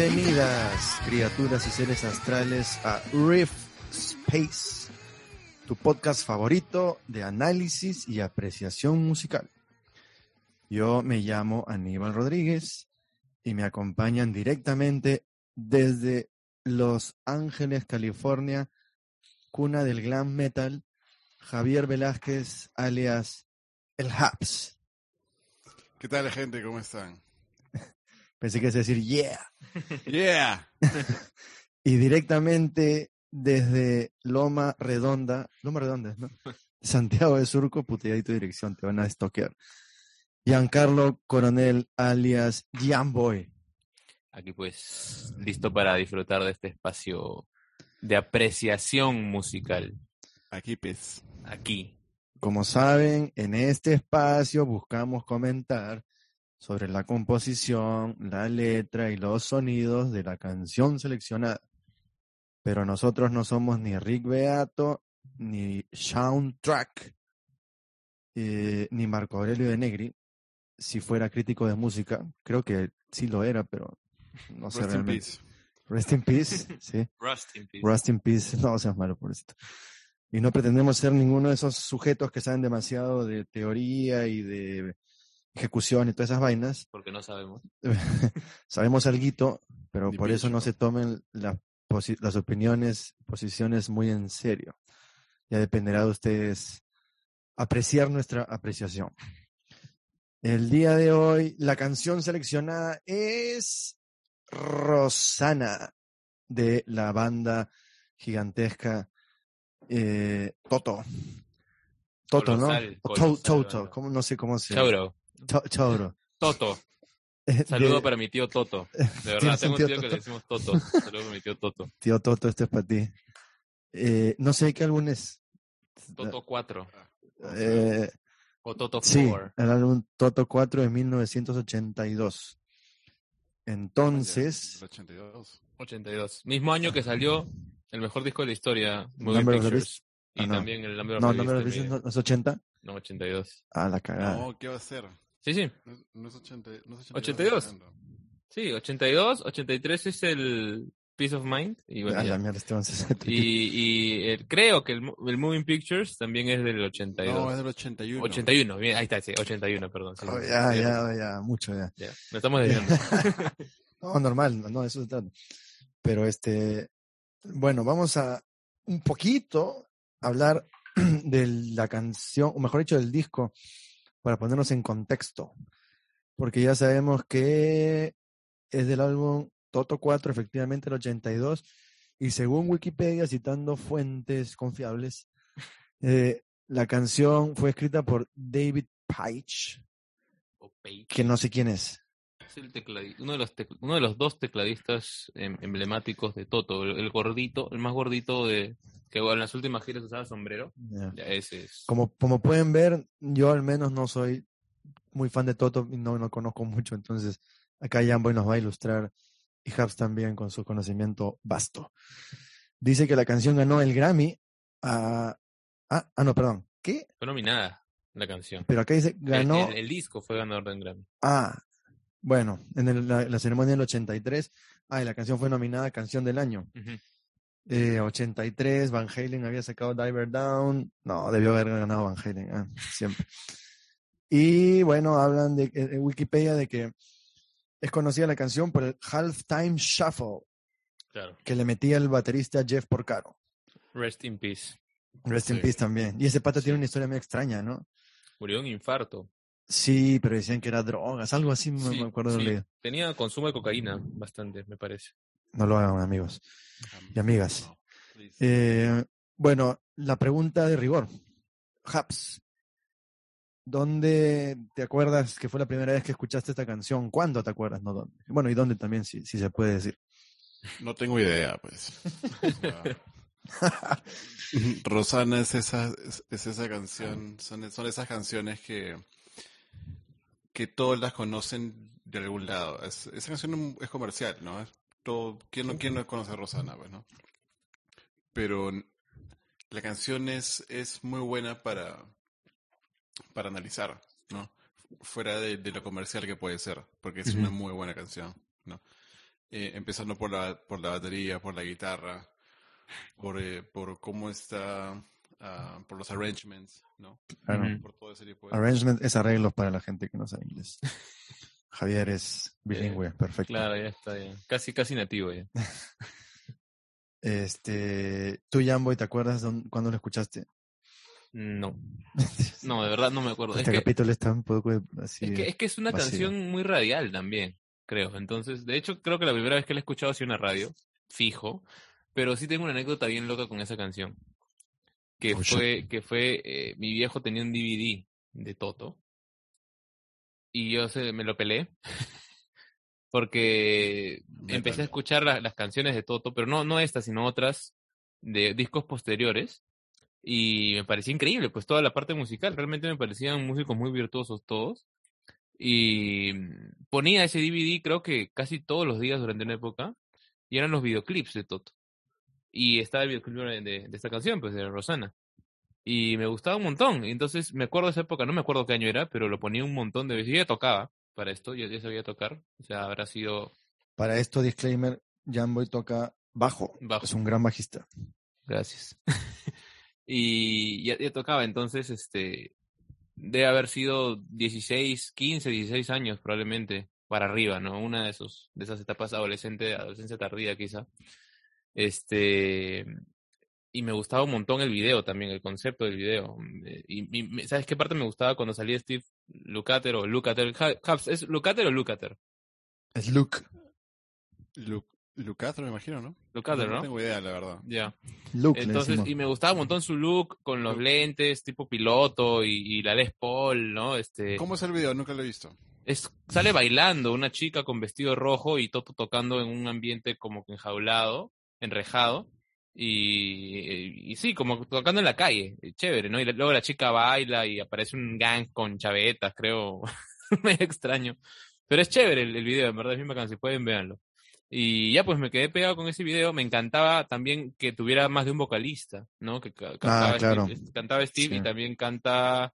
Bienvenidas, criaturas y seres astrales, a Rift Space, tu podcast favorito de análisis y apreciación musical. Yo me llamo Aníbal Rodríguez y me acompañan directamente desde Los Ángeles, California, cuna del glam metal, Javier Velázquez, alias El Haps. ¿Qué tal, gente? ¿Cómo están? Pensé que a decir yeah. Yeah. y directamente desde Loma Redonda, Loma Redonda, ¿no? Santiago de Surco, puteadito dirección, te van a estoquear. Giancarlo Coronel, alias Boy. Aquí pues, listo para disfrutar de este espacio de apreciación musical. Aquí, pues. Aquí. Como saben, en este espacio buscamos comentar sobre la composición, la letra y los sonidos de la canción seleccionada. Pero nosotros no somos ni Rick Beato, ni Soundtrack, eh, ni Marco Aurelio de Negri. Si fuera crítico de música, creo que sí lo era, pero no sé Rest in realmente. peace. Rest in peace, sí. Rust in peace. Rest in peace, no seas malo por esto. Y no pretendemos ser ninguno de esos sujetos que saben demasiado de teoría y de ejecución y todas esas vainas. Porque no sabemos. Sabemos algo, pero por eso no se tomen la posi- las opiniones, posiciones muy en serio. Ya dependerá de ustedes apreciar nuestra apreciación. El día de hoy, la canción seleccionada es Rosana de la banda gigantesca eh, Toto. Toto, Colosal, ¿no? Colosal To- Toto, banda. ¿cómo? no sé cómo se Chauro. To- Chauro. Toto. Saludo de- para mi tío Toto. De ¿Tienes verdad, tengo un tío tío que Toto? le decimos Toto. Saludo para mi tío Toto. Tío Toto, este es para ti. Eh, no sé qué álbum es. Toto 4. Eh, O Toto 4. sí, el álbum Toto 4 de 1982. Entonces, El 82. 82. Mismo año que salió el mejor disco de la historia, Number of the Pictures. Ah, Y no. también el Number of no, dices, mi- no, no es 80. No, 82. Ah, la cagada. No, ¿qué va a ser? Sí, sí. No es, no es 80, no es 82. hablando. Sí, 82. 83 es el Peace of Mind. Y bueno, Ah, ya. la mierda, se- Y, y el- creo que el, el Moving Pictures también es del 82. No, es del 81. 81, bien, ahí está, sí, 81, perdón. sí. Oh, ya, Sí, ya, ya, mucho ya. ya. Nos estamos desviando. No, normal, no, eso trata. Pero este, bueno, vamos a un poquito hablar de la canción, o mejor dicho, del disco, para ponernos en contexto. Porque ya sabemos que es del álbum Toto 4, efectivamente el 82, y según Wikipedia, citando fuentes confiables, eh, la canción fue escrita por David Paich, Page. que no sé quién es. Es el tecladi- uno, de los uno de los dos tecladistas em, emblemáticos de Toto, el, el gordito, el más gordito de que en las últimas giras usaba sombrero. Ya. Ya ese es. Como, como pueden ver, yo al menos no soy muy fan de Toto y no, no conozco mucho, entonces acá Jamboy nos va a ilustrar y Habs también con su conocimiento vasto. Dice que la canción ganó el Grammy a... Ah, ah, no, perdón. ¿Qué? Fue nominada la canción. Pero acá dice ganó... El, el disco fue ganador de un Grammy. Ah, bueno, en el- la, la ceremonia del 83, ah, y la canción fue nominada Canción del Año. Ujú. Eh, 83, Van Halen había sacado Diver Down. No, debió haber ganado Van Halen, ah, siempre. Y bueno, hablan de en Wikipedia de que es conocida la canción por el Halftime Shuffle Claro. que le metía el baterista Jeff Porcaro. Rest in peace. Rest in peace también. Y ese pata Sí. tiene una historia muy extraña, ¿no? Murió de un infarto. Sí, pero decían que era drogas, algo así, Sí, me acuerdo de sí. leído. Tenía consumo de cocaína bastante, me parece. No lo hagan, amigos. Y amigas. No. Eh, bueno, la pregunta de rigor. Haps, ¿dónde te acuerdas que fue la primera vez que escuchaste esta canción? ¿Cuándo te acuerdas? No, dónde. Bueno, y dónde también, si, si se puede decir. No tengo idea, pues. Rosana es esa, es, es esa canción, son, son esas canciones que, que todos las conocen de algún lado. Es- esa canción es comercial, ¿no? Es todo, ¿quién, no, ¿Quién no conoce a Rosana, pues, no? Pero la canción es, es muy buena para, para analizar, ¿no? Fuera de, de lo comercial que puede ser, porque es una muy buena canción, ¿no? Eh, empezando por la, por la batería, por la guitarra, por, eh, por cómo está, ah, por los arrangements, ¿no? Claro. Por todo ese tipo de Arrangement es arreglos para la gente que no sabe inglés. Javier es bilingüe, perfecto. Claro, ya está, ya. Casi, casi nativo ya. Este, tú, Jamboy, ¿te acuerdas dónde- cuándo lo escuchaste? No, no, de verdad no me acuerdo. Es Este que, capítulo está un poco así. es que, es que es una vacío. canción muy radial también, creo. Entonces, de hecho, creo que la primera vez que la he escuchado ha sido en la radio, fijo. Pero sí tengo una anécdota bien loca con esa canción. Que fue, que fue, eh, mi viejo tenía un DVD de Toto. Y yo se, me lo pelé. Porque empecé a escuchar la- las canciones de Toto, pero no, no estas, sino otras de discos posteriores. Y me parecía increíble, pues toda la parte musical. Realmente me parecían músicos muy virtuosos todos. Y mm, ponía ese DVD creo que casi todos los días durante una época. Y eran los videoclips de Toto. Y estaba el videoclip de, de- esta canción, pues de Rosana. Y me gustaba un montón. Y entonces me acuerdo de esa época, no me acuerdo qué año era, pero lo ponía un montón de veces. Yo ya tocaba para esto, yo ya sabía tocar. O sea, habrá sido Para esto, disclaimer, Jamboy toca bajo. Bajo. Es un gran bajista. Gracias. y ya, ya tocaba, entonces, este, debe haber sido 16, 15, 16 años probablemente para arriba, ¿no? Una de esos, de esas etapas adolescente, adolescencia tardía quizá. Este, y me gustaba un montón el video también, el concepto del video. Eh, Y, y ¿sabes qué parte me gustaba cuando salía Steve Lukather o Lukather? ¿Es Lukather o Lukather? Es Luke. Lu Lucastro, me imagino, ¿no? Lukather, no ¿no? tengo idea, la verdad. Ya. Luke, le Entonces, y me gustaba un montón su look con los lentes, tipo piloto y, y la Les Paul, ¿no? Este, ¿Cómo es el video? Nunca lo he visto. es, sale bailando una chica con vestido rojo y Toto tocando en un ambiente como que enjaulado, enrejado. Y, y sí, como tocando en la calle, chévere, ¿no? Y luego la chica baila y aparece un gang con chavetas, creo, medio extraño. Pero es chévere el, el video, en verdad es bien bacán, si pueden, véanlo. Y ya pues me quedé pegado con ese video, me encantaba también que tuviera más de un vocalista, ¿no? Que ca- cantaba, claro. Steve, cantaba Steve y también canta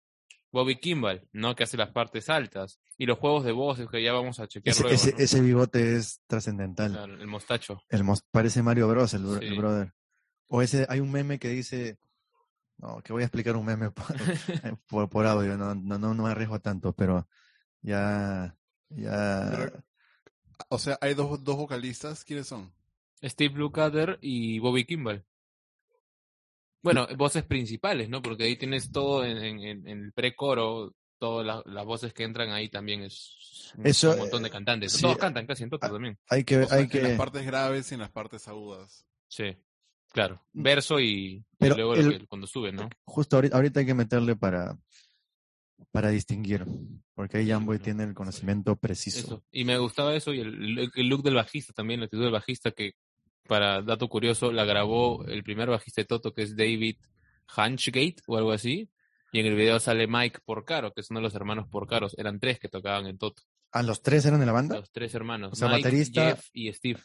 Bobby Kimball, ¿no? Que hace las partes altas. Y los juegos de voces que ya vamos a chequear Ese, luego, ese, ¿no? ese bigote es trascendental. Claro, el mostacho. El mos- parece Mario Bros, el, bro- el Sí. brother. O ese, hay un meme que dice, no, que voy a explicar un meme por, por, por audio, no, no, no, no me arriesgo tanto, pero ya, ya, Pero- O sea, hay dos, dos vocalistas. ¿Quiénes son? Steve Lukather y Bobby Kimball. Bueno, voces principales, ¿no? Porque ahí tienes todo en, en- en- el pre-coro, todas la- las voces que entran ahí también es un, Eso, un montón de cantantes. sí, Todos cantan casi en todo también. hay que, O sea, hay en que, las partes graves y en las partes agudas. Sí, claro. Verso y, luego el- que- cuando sube, ¿no? justo ahorita, ahorita hay que meterle para, para distinguir, porque ahí Jamboy tiene el conocimiento preciso. Eso. Y me gustaba eso y el, el- el look del bajista también, la actitud del bajista que, para dato curioso, la grabó el primer bajista de Toto que es David Hunchgate o algo así. Y en el video sale Mike Porcaro, que es uno de los hermanos Porcaros. Eran tres que tocaban en Toto. ¿A los tres eran de la banda? Los tres hermanos. O sea, Mike, baterista- Jeff y Steve.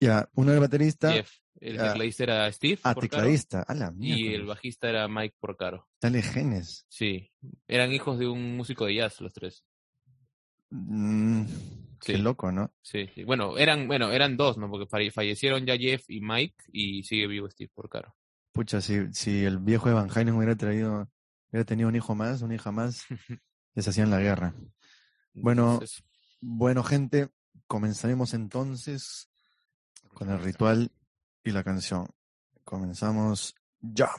Ya, uno era baterista, Jeff. El tecladista era Steve ah, Porcaro, tecladista, a la y el bajista era Mike Porcaro. dale genes. Sí. Eran hijos de un músico de jazz los tres. Mm, Sí. Qué loco, ¿no? Sí, sí. Bueno, eran, bueno, eran dos, ¿no? Porque falle- fallecieron ya Jeff y Mike y sigue vivo Steve Porcaro. Pucha, si, si el viejo Evan Halen hubiera traído, hubiera tenido un hijo más, una hija más, les hacían la guerra. Bueno, Entonces, Bueno, gente, comenzaremos entonces con el ritual y la canción. Comenzamos ya.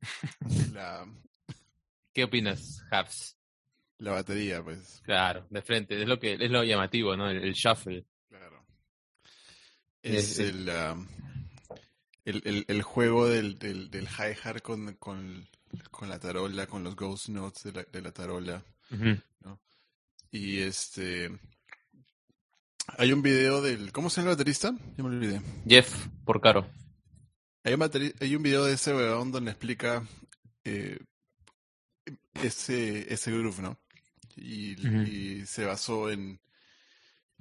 La, ¿Qué opinas, Habs? la batería, pues. Claro, de frente, es lo que es lo llamativo, ¿no? El, el shuffle. Claro. Es- Es el, ah, el, el, el juego del, del, del hi-hat con, con, con la tarola, con los ghost notes de la, de la tarola. Ujú. Y este. Hay un video del. ¿Cómo se llama el baterista? Ya me olvidé. Jeff Porcaro. Hay un, bateri- hay un video de ese weón donde explica eh, ese, ese groove, ¿no? y, se basó en,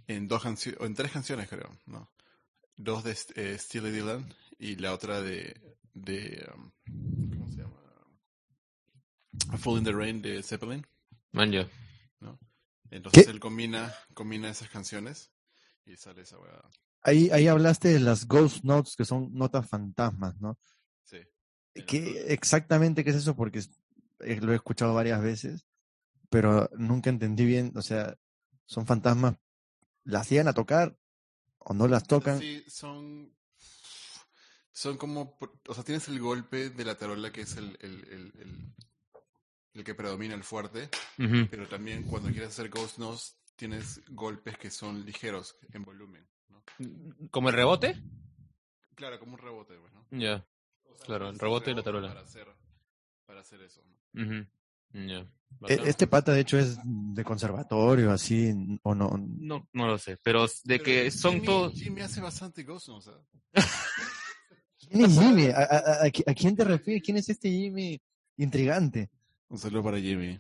en dos canciones, o en tres canciones creo, ¿no? Dos de eh, Steely Dylan y la otra de, de um, ¿cómo se llama? A Fall in the Rain de Zeppelin, Man, ya. ¿no? Entonces ¿Qué? él combina, combina esas canciones y sale esa weá. Ahí, ahí hablaste de las ghost notes, que son notas fantasmas, ¿no? Sí. En ¿Qué, exactamente qué es eso? Porque eh, lo he escuchado varias veces, pero nunca entendí bien, o sea, son fantasmas, ¿las llegan a tocar o no las tocan? Sí, son. Son como. O sea, tienes el golpe de la tarola que es el, el, el, el, el que predomina el fuerte, pero también cuando quieres hacer Ghost Notes tienes golpes que son ligeros en volumen. ¿No? ¿Como el rebote? Claro, como un rebote, pues, ¿no? Ya. O sea, Claro, el rebote y la tarola. Para hacer, para hacer eso. E-. Este pata, de hecho, es de conservatorio, así, o no. No, no lo sé, pero de que son Jimmy, todos... Jimmy hace bastante Ghost Notes. ¿ah? ¿Quién es Jimmy? ¿A, a- a- a qui- a quién te refieres? ¿Quién es este Jimmy intrigante? Un saludo para Jimmy.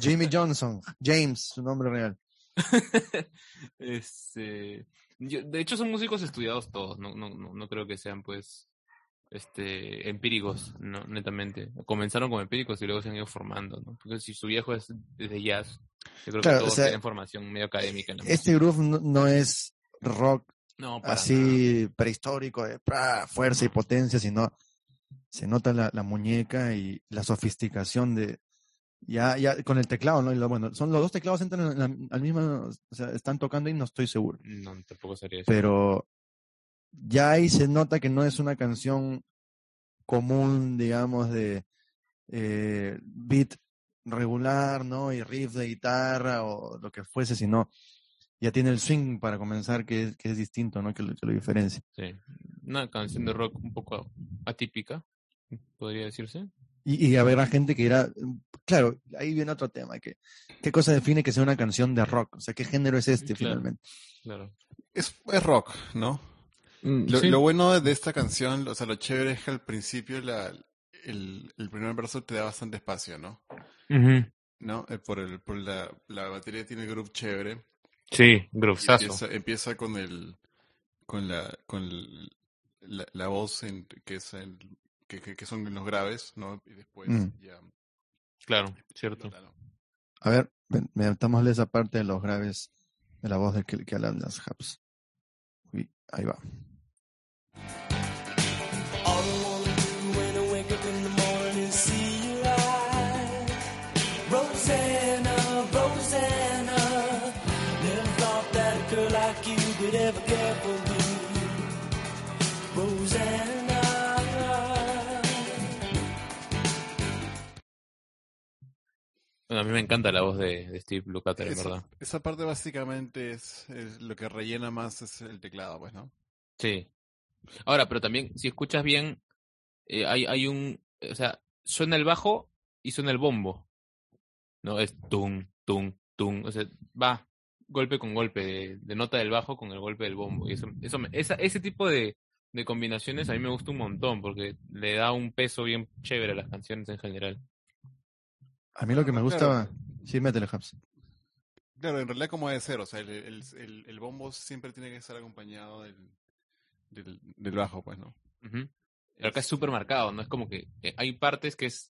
Jimmy Johnson, James, su nombre real. Este, yo- de hecho son músicos estudiados todos, no, no, no, no creo que sean pues este empíricos, no, netamente. Comenzaron como empíricos y luego se han ido formando, ¿no? Porque si su viejo es de jazz, yo creo Claro, que o todos sea, tienen formación medio académica en Este groove no, no es rock. No, nada. así prehistórico, de ¡pra! fuerza y potencia, sino se nota la, la muñeca y la sofisticación de ya ya con el teclado, ¿no? Y lo- bueno, son los dos teclados entran en la- al mismo, o sea, están tocando y no estoy seguro, No, tampoco sería eso. pero ya ahí se nota que no es una canción común, digamos, de eh, beat regular, ¿no? Y riff de guitarra o lo que fuese, sino ya tiene el swing para comenzar, que es, que es distinto, ¿no? Que lo, que lo diferencia. Sí. Una canción de rock un poco atípica, podría decirse. Y, y habrá gente que dirá, claro, ahí viene otro tema, que ¿qué cosa define que sea una canción de rock? O sea, ¿qué género es este Claro. finalmente? Claro. Es, es rock, ¿no? Lo, Sí. lo bueno de esta canción, o sea, lo chévere es que al principio la, el, el primer verso te da bastante espacio, ¿no? Ujú. ¿No? Eh, por el, por la, la batería tiene groove chévere. Sí, y groovesazo. Empieza, empieza con el, con la, con el- la, la voz en, que es el, que, que, que son los graves, ¿no? Y después Mm. ya. Claro, cierto. A ver, metámosle esa parte de los graves de la voz de que, que hablan las hubs. Uy, ahí va. Bueno, a mí me encanta la voz de, de Steve Lukather, en verdad. esa parte básicamente es, es lo que rellena más es el teclado, pues, ¿no? Sí. Ahora, pero también, si escuchas bien, eh, hay, hay un, o sea, suena el bajo y suena el bombo. No, es tum, tum, tum. O sea, va golpe con golpe, de, de nota del bajo con el golpe del bombo. Y eso, eso me- esa, ese tipo de, de combinaciones a mí me gusta un montón, porque le da un peso bien chévere a las canciones en general. A mí lo que me Claro. gustaba, sí, métele hubs. Claro, en realidad como debe ser, o sea, el, el, el, el bombo siempre tiene que estar acompañado del, del, del bajo, pues, ¿no? Pero acá es súper marcado, ¿no? Es como que eh, hay partes que es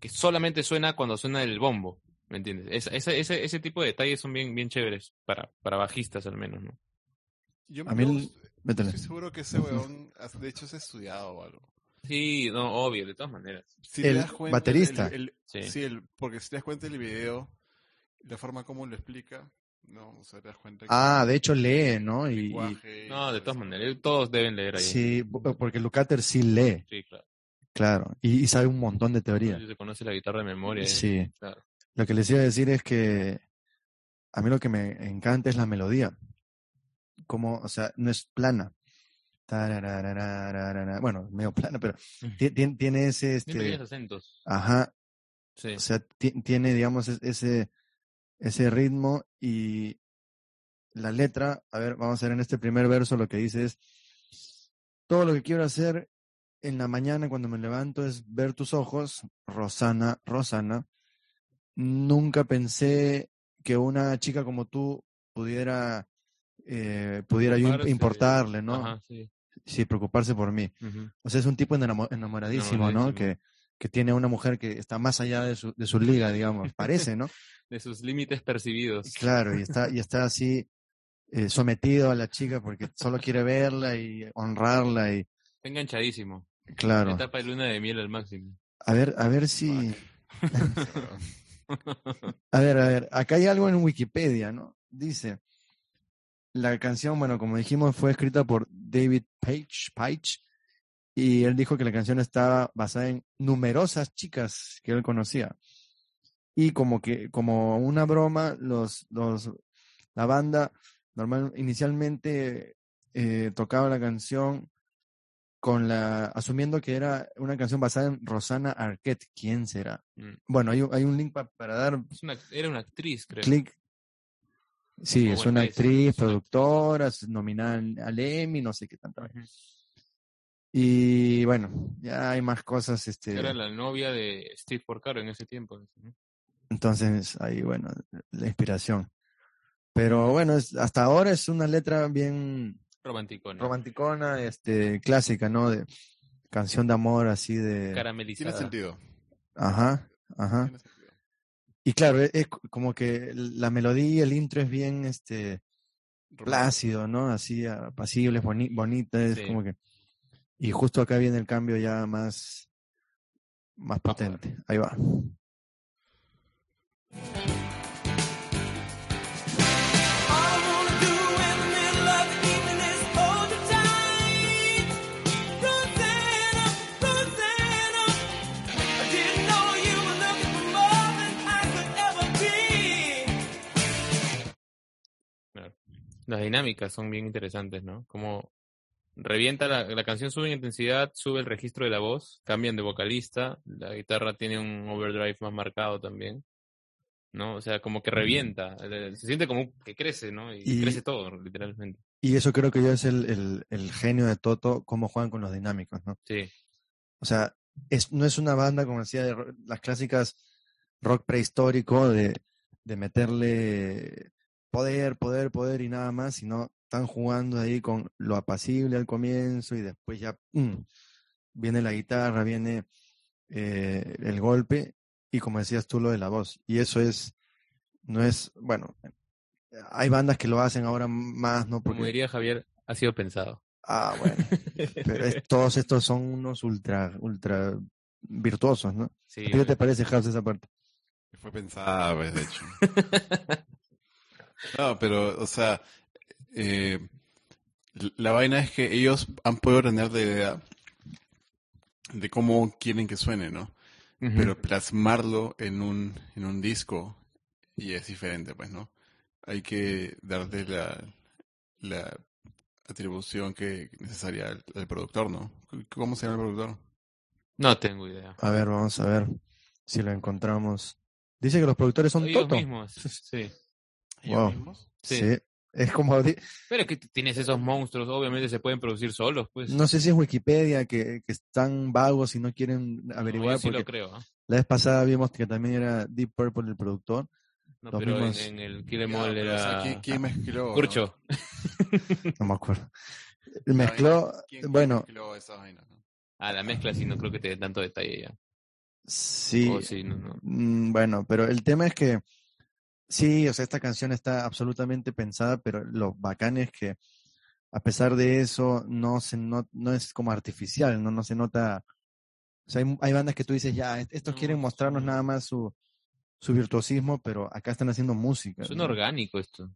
que solamente suena cuando suena el bombo, ¿me entiendes? Esa- esa- ese, ese tipo de detalles son bien, bien chéveres para, para bajistas al menos, ¿no? Yo, A mí estoy seguro que ese weón, de hecho, es estudiado o algo. Sí, no, obvio, de todas maneras. Si El te das cuenta, baterista. el- el- Sí. sí, el- porque si te das cuenta del video, la forma como lo explica, ¿no? O sea, te das cuenta que Ah, de hecho lee, ¿no? Y, y- lenguaje y No, de todas maneras, todos deben leer ahí. sí, po- porque Lucater sí lee, Sí, claro. claro, y, y sabe un montón de teoría. Se conoce la guitarra de memoria. ¿eh? Sí. Claro. Lo que les iba a decir es que a mí lo que me encanta es la melodía. Como, o sea, no es plana. Bueno, medio plana, pero ti- ti- tiene ese, Tiene pequeños este, acentos. ajá, Sí. o sea, ti- tiene, digamos, es- ese, ese ritmo y la letra, a ver, vamos a ver en este primer verso lo que dice es, todo lo que quiero hacer en la mañana cuando me levanto es ver tus ojos, Rosana, Rosana, nunca pensé que una chica como tú pudiera, eh, pudiera yo importarle, ¿no? Ajá, sí. Sí, preocuparse por mí. O sea, es un tipo enamo- enamoradísimo, ¿no? Que, que tiene una mujer que está más allá de su, de su liga, digamos, parece, ¿no? De sus límites percibidos. Claro, y está, y está así eh, sometido a la chica porque solo quiere verla y honrarla y Está enganchadísimo. claro. Etapa de luna de miel al máximo. A ver, a ver si, a ver, a ver, acá hay algo en Wikipedia, ¿no? Dice, la canción, bueno, como dijimos, fue escrita por David Page, Page, y él dijo que la canción estaba basada en numerosas chicas que él conocía. Y como que, como una broma, los, los, la banda normal, inicialmente eh, tocaba la canción con la, asumiendo que era una canción basada en Rosanna Arquette. ¿Quién será? Mm. Bueno, hay, un- hay un link pa- para dar Es una- era una actriz, creo. clic. Sí, es una actriz, productora, nominada al- Emmy, no sé qué tanto. Y bueno, ya hay más cosas, este, Era la novia de Steve Porcaro en ese tiempo. ¿no? entonces ahí, bueno, la inspiración. Pero bueno, es, hasta ahora es una letra bien Romántico, ¿no? romanticona, este, clásica, ¿no? De canción de amor así de, Tiene Caramelizada. sentido. ajá, ajá. Tiene sentido. Y claro, es, es como que la melodía, el intro es bien, este, plácido, ¿no? Así apacible, boni bonita, es Sí. como que... Y justo acá viene el cambio ya más, más potente. Ahí va. Las dinámicas son bien interesantes, ¿no? Como revienta la, la canción, sube en intensidad, sube el registro de la voz, cambian de vocalista, la guitarra tiene un overdrive más marcado también, ¿no? O sea, como que revienta, eh, se siente como que crece, ¿no? Y, Y- crece todo, literalmente. Y eso creo que ya es el, el, el genio de Toto, cómo juegan con los dinámicos, ¿no? Sí, O sea, es, no es una banda, como decía, de las clásicas rock prehistórico de, de meterle poder, poder, poder y nada más, sino están jugando ahí con lo apacible al comienzo y después ya ¡pum! viene la guitarra, viene eh, el golpe y como decías tú lo de la voz. Y eso es, no es, bueno, hay bandas que lo hacen ahora más, ¿no? como Porque, diría Javier, ha sido pensado. ah, bueno, pero es- todos estos son unos ultra, ultra virtuosos, ¿no? Sí, ¿A ti qué te parece, House, esa parte? Fue pensada, pues, de hecho. No, pero, o sea, eh, la vaina es que ellos han podido tener la idea de cómo quieren que suene, ¿no? Pero plasmarlo en un, en un disco y es diferente, pues, ¿no? Hay que darle la, la atribución que necesaria al, al productor, ¿no? ¿Cómo se llama el productor? No tengo idea. A ver, vamos a ver si lo encontramos. Dice que los productores son Ellos Toto. mismos, sí. ¿Ellos Wow. mismos? Sí. Sí. Es como, Pero es que tienes esos monstruos, obviamente se pueden producir solos, pues. no sé si es Wikipedia que, que están vagos y no quieren No, averiguar, yo sí porque lo creo. ¿ah? la vez pasada vimos que también era Deep Purple el productor. No, Los pero en, mismos- en el Kill Em o sea, ¿quién, quién mezcló? no? Curcho. No me acuerdo. Mezcló, vaina, ¿quién- quién bueno, mezcló esas vainas, no? Ah, la mezcla sí, no creo que te dé tanto detalle ya. sí, Oh, sí, no, no. Mm, Bueno, pero el tema es que sí, o sea, esta canción está absolutamente pensada, pero lo bacán es que a pesar de eso no se no, no es como artificial, no, no se nota. O sea, hay, hay bandas que tú dices, ya, est- estos No, quieren mostrarnos sí. nada más su, su virtuosismo, pero acá están haciendo música. Suena ¿no? orgánico esto.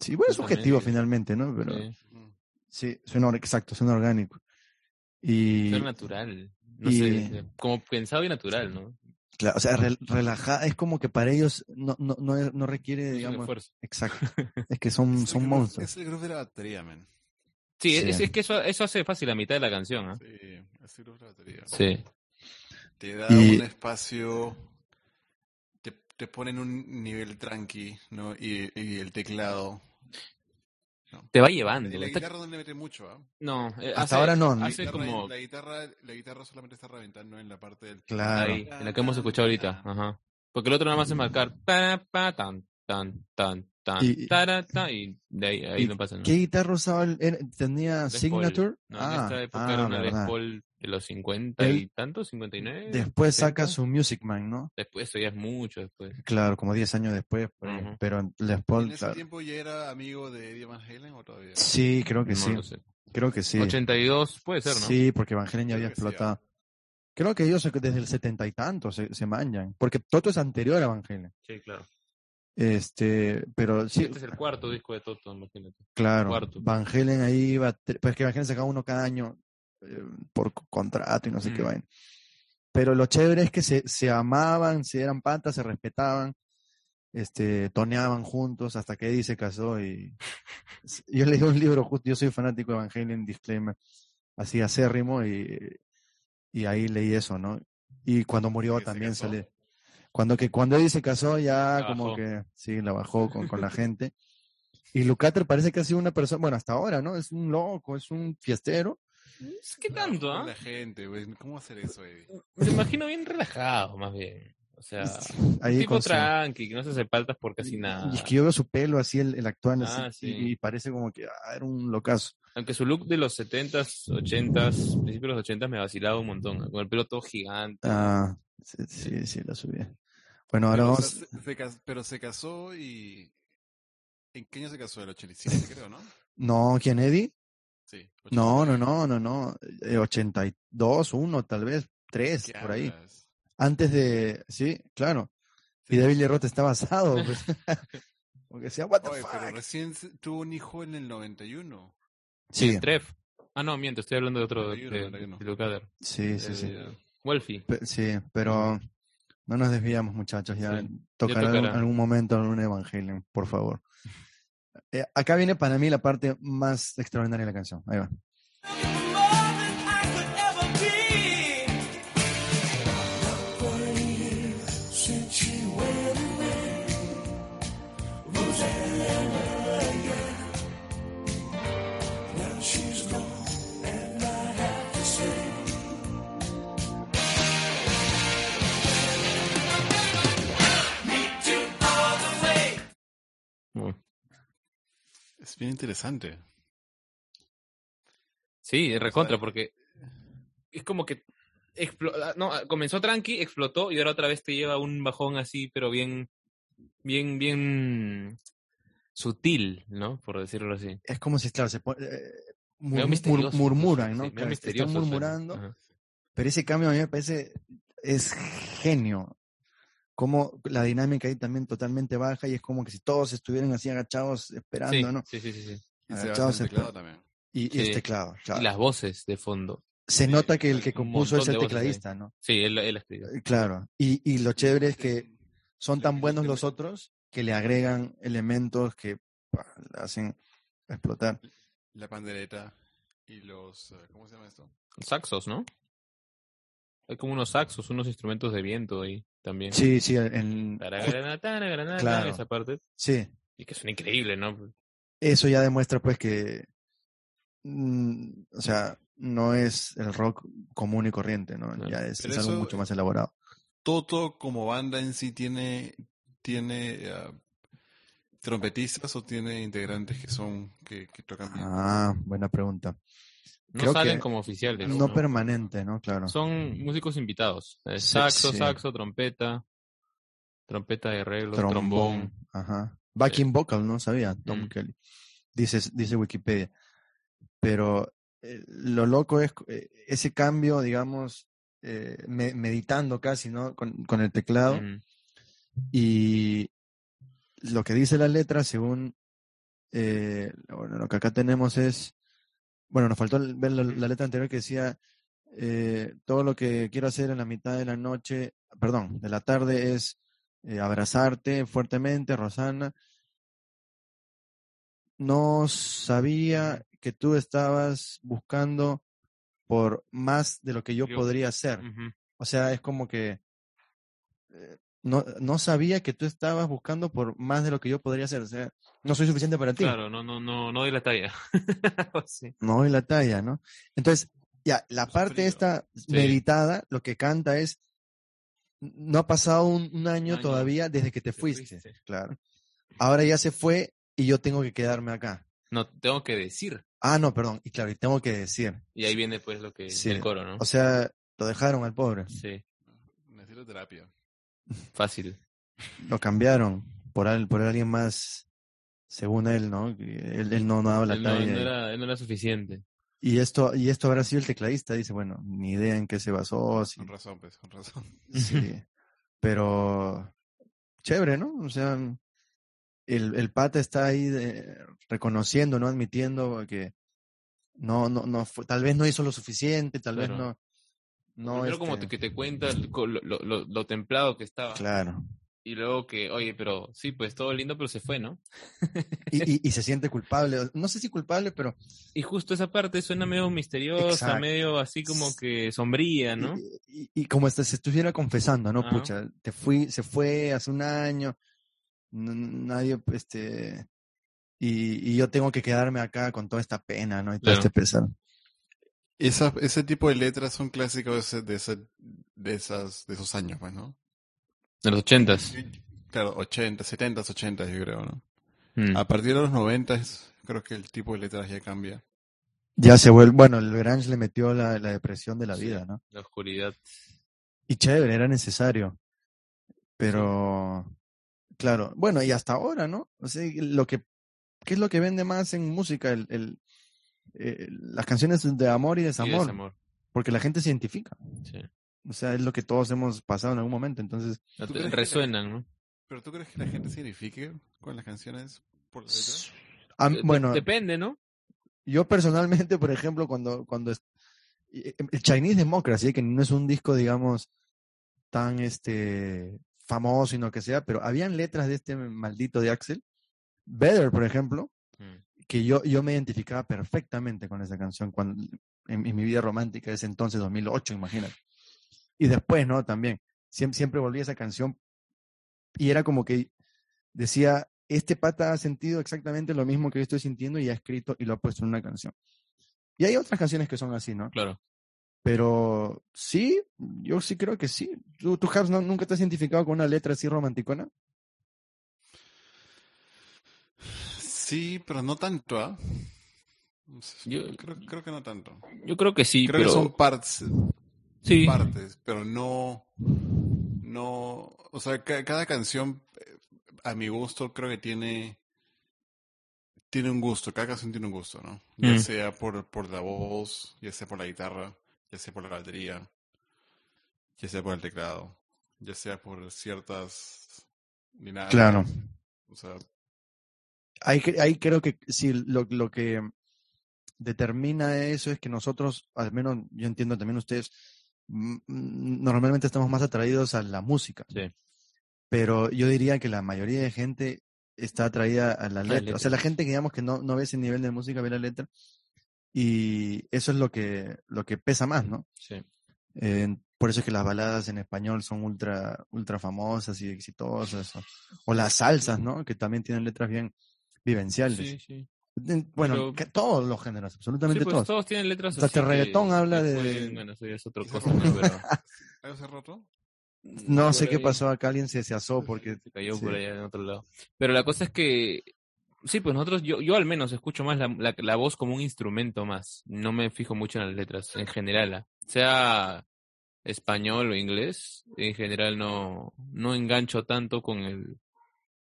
Sí, bueno, es subjetivo finalmente, ¿no? Pero sí. Ujú. sí, suena exacto, suena orgánico. Y, Suena natural. No y- sé, como pensado y natural, ¿no? Claro, o sea, rel- relajada, es como que para ellos no, no, no, requiere, digamos, esfuerzo. exacto. Es que son, Es son groove- monstruos. Es el groove de la batería, man. Sí, Sí. Es, es que eso, eso hace fácil la mitad de la canción, ¿ah? Sí, es el groove de la batería. Sí. Te da Y- un espacio, te, te pone en un nivel tranqui, ¿no? Y, y el teclado. Te va llevando. La Está- guitarra no le mete mucho, ¿ah? No, eh, Hasta hace- ahora no, La, Hace guitarra, como... la, guitarra, la guitarra solamente está reventando en la parte del... Claro. Ahí, en la que hemos escuchado ahorita. Ajá. Porque el otro nada más es marcar pa, pa, tan, tan, tan, tan, Y- ta, y de ahí, ahí ¿Y no pasa nada. ¿Qué guitarra usaba? el- ¿Tenía Les Paul. Signature? No, ah, en esta época ah, era una Les. Paul de los 50 Él- y tantos, 59. Después saca 60. su Music Man, ¿no? Después, eso ya es mucho después. Claro, como 10 años después. ahí. Ujú. Pero Les ¿En ese claro. tiempo ya era amigo de Eddie Van Halen o todavía? Sí, creo que No sí. sé. Creo que sí. 82 puede ser, ¿no? Sí, porque Evangelion ya había sí, explotado. Creo que ellos desde el setenta y tanto se, se manjan. Porque Toto es anterior a Evangelion. Sí, claro. Este, pero sí, Este es el cuarto disco de Toto, imagínate. claro. cuarto. Van Halen ahí iba, pues que Van Halen sacaba uno cada año eh, por co- contrato y no sé qué Mm. vaina. Pero lo chévere es que se, se amaban, se eran patas, se respetaban, este, toneaban juntos hasta que Eddie se casó y yo leí un libro, justo, yo soy fanático de Van Halen, disclaimer, así acérrimo y, y ahí leí eso, ¿no? Y cuando murió ¿Que se también sale. Cuando que cuando Eddie se casó ya La como bajó. que sí, la bajó con, con la gente. Y Lucater parece que ha sido una persona, bueno, hasta ahora, ¿no? Es un loco, es un fiestero. ¿Qué tanto, ah? La gente, güey. ¿Cómo hacer eso, Eddie? Me imagino bien relajado, más bien. O sea, Ahí tipo tranqui, que no se hace paltas por casi nada. Y es que yo veo su pelo así, el, el actual, así, Ah, sí. y, y parece como que ah, era un locazo. Aunque su look de los 70s, 80s, principios de los 80s me vacilaba un montón. Con el pelo todo gigante. Ah, sí, sí, sí, la subí. Bueno, ahora Pero, o vamos. sea, se- se cas- pero se casó y... ¿En qué año se casó? ¿El 87, creo, no? No, ¿quién, Eddie? Sí. No, no, 89. no, no, no. Eh, 82, 1, tal vez, 3, ¿Qué por ahí. hablas? Antes de. Sí, claro. Y Sí. David Lee Roth está basado. Pues. Porque decía, what the Oye, pero recién tuvo un hijo en el 91. Sí, Trev. Ah, no, miento, estoy hablando de otro. 91, de, 91. de sí, sí, sí. Wolfie. Pe- Sí, pero no nos desviamos, muchachos. Ya Sí, tocará ya algún, tocará. algún momento algún Evangelion, por favor. Eh, acá viene para mí la parte más extraordinaria de la canción. Ahí va. Bien interesante. Sí, de recontra, sea, porque es como que ah, no, ah, comenzó tranqui, explotó y ahora otra vez te lleva un bajón así, pero bien, bien, bien sutil, ¿no? Por decirlo así. Es como si, claro, se pone, eh, mur- mur- murmuran, ¿no? Claro, están murmurando, pero ese cambio a mí me parece es genio. Como la dinámica ahí también totalmente baja y es como que si todos estuvieran así agachados esperando, Sí, ¿no? sí, sí, sí, Agachados basa en teclado espera- también. Y, y Sí. es teclado, claro. Y las voces de fondo. Se Sí, nota que el que compuso es el tecladista, ¿no? Sí, él, él escribió. Eh, Claro. Y, y lo chévere es que son tan buenos los otros que le agregan elementos que hacen explotar. La pandereta y los... eh, ¿Cómo se llama esto? Saxos, ¿no? Hay como unos saxos, unos instrumentos de viento ahí también. Sí, sí, en, Taragana, taragana, Claro. Esa parte. sí. Y que suena increíble, ¿no? Eso ya demuestra pues que, mm, o sea, no es el rock común y corriente, ¿no? Ya es, algo mucho más elaborado. Toto como banda en sí tiene... tiene eh, trompetistas o tiene integrantes que son... que, que tocan bien. Ah, buena pregunta. No Creo salen como oficiales. No permanente, ¿no? Claro. Son músicos invitados. Eh, Sí, Saxo, sí. saxo, trompeta, trompeta de arreglo, Trombón. trombón. Ajá. Backing vocal, no sabía, Tom Mm. Kelly. Dice, dice Wikipedia. Pero eh, lo loco es eh, ese cambio, digamos, eh, me- meditando casi, ¿no? Con, con el teclado. Y lo que dice la letra, según eh, bueno, lo que acá tenemos es, bueno, nos faltó ver la, la letra anterior que decía, eh, todo lo que quiero hacer en la mitad de la noche, perdón, de la tarde es eh, abrazarte fuertemente, Rosana. No sabía que tú estabas buscando por más de lo que yo Yo- podría hacer. O sea, es como que eh, no, no sabía que tú estabas buscando por más de lo que yo podría hacer. O sea, no soy suficiente para ti. Claro, no, no, no, no doy la talla. Así. No doy la talla, ¿no? Entonces, ya, la parte esta meditada, lo que canta es, no ha pasado un, un año año todavía desde que te te fuiste. fuiste. Claro. Ahora ya se fue y yo tengo que quedarme acá. No, tengo que decir. Ah, no, perdón. Y claro, y tengo que decir. Y ahí viene pues lo que Sí. el coro, ¿no? O sea, lo dejaron al pobre. Sí, Necesito terapia. fácil. Lo cambiaron por, al- por alguien más, según él, ¿no? Él, él no, no daba la Él no, talla. no era, él no era suficiente. Y esto, y esto habrá sido el tecladista, dice, bueno, ni idea en qué se basó, si- Con razón, pues, con razón. sí. Pero chévere, ¿no? O sea, el, el pata está ahí de- reconociendo, ¿no? Admitiendo que no, no, no fue- tal vez no hizo lo suficiente, tal vez no. No, como este, te- que te cuenta lo, lo- lo- lo templado que estaba. Claro. Y luego que, oye, pero sí, pues todo lindo, pero se fue, ¿no? Y, y, y se siente culpable. No sé si culpable, pero Y justo esa parte suena medio misteriosa, Exacto. medio así como que sombría, ¿no? Y, como este, se estuviera confesando, ¿no? Ajá. Pucha, te fui, se fue hace un año, nadie, este, y, y yo tengo que quedarme acá con toda esta pena, ¿no? Y todo Claro. este pesar. Esa, ese tipo de letras son clásicos de, ese- de, ese- de esas, de esos años, pues, ¿no? De los ochentas. Claro, 80, 70, 80, yo creo, ¿no? Mm. A partir de los 90, creo que el tipo de letras ya cambia. Ya se vuelve, bueno, el grunge le metió la, la depresión de la Sí. vida, ¿no? La oscuridad. Y chévere, era necesario. Pero, claro, bueno, y hasta ahora, ¿no? O sea, lo que, ¿qué es lo que vende más en música? El, el, eh, las canciones de amor y Y desamor, desamor. porque la gente se identifica. Sí. O sea, es lo que todos hemos pasado en algún momento. Entonces, No ¿Tú te- crees que- resuenan, ¿no? ¿Pero tú crees que la gente se identifique con las canciones por las letras? a- De- bueno, Depende, ¿no? yo personalmente, por ejemplo, cuando, cuando es- y- el Chinese Democracy, que no es un disco, digamos, tan este famoso y no que sea, pero habían letras de este maldito de Axel, Better, por ejemplo, Mm. Que yo, yo me identificaba perfectamente con esa canción cuando, en, en mi vida romántica, ese entonces, 2008, imagínate. Y después, ¿no? También, siempre, siempre volví a esa canción y era como que decía, este pata ha sentido exactamente lo mismo que yo estoy sintiendo y ha escrito y lo ha puesto en una canción. Y hay otras canciones que son así, ¿no? Claro. Pero sí, yo sí creo que sí. ¿Tú, tú Habs, no, nunca te has identificado con una letra así romanticona? Sí, pero no tanto, ¿ah? Yo- creo, creo que no tanto. Yo creo que sí, creo pero... que son partes, sí. partes, pero no, no, o sea, ca- cada canción, eh, a mi gusto, creo que tiene, tiene un gusto, cada canción tiene un gusto, ¿no? Ya Mm. sea por, por la voz, ya sea por la guitarra, ya sea por la batería, ya sea por el teclado, ya sea por ciertas dinámicas. Claro. O sea, Ahí, ahí creo que sí, lo, lo que determina eso es que nosotros, al menos yo entiendo también ustedes, mm, mm, normalmente estamos más atraídos a la música. Sí. pero yo diría que la mayoría de gente está atraída a la letra. O letra. sea, la gente que digamos que no, no ve ese nivel de música, ve la letra. Y eso es lo que, lo que pesa más, ¿no? Sí. Eh, por eso es que las baladas en español son ultra, ultra famosas y exitosas. O, o las salsas, ¿no? Que también tienen letras bien vivenciales. Sí, sí. De- Bueno, Pero- que todos los géneros, absolutamente Sí, pues, todos. todos tienen letras Hasta así el reggaetón que- habla de- pueden- Bueno, eso ya es otra ¿Y cosa, ¿no? Pero... ¿algo se roto? No sé qué ahí pasó acá, alguien se, se asó porque... Se cayó sí. por allá en otro lado. Pero la cosa es que... Sí, pues nosotros, yo, yo al menos escucho más la, la, la voz como un instrumento más. No me fijo mucho en las letras, en general. ah. Sea español o inglés, en general no, no engancho tanto con el,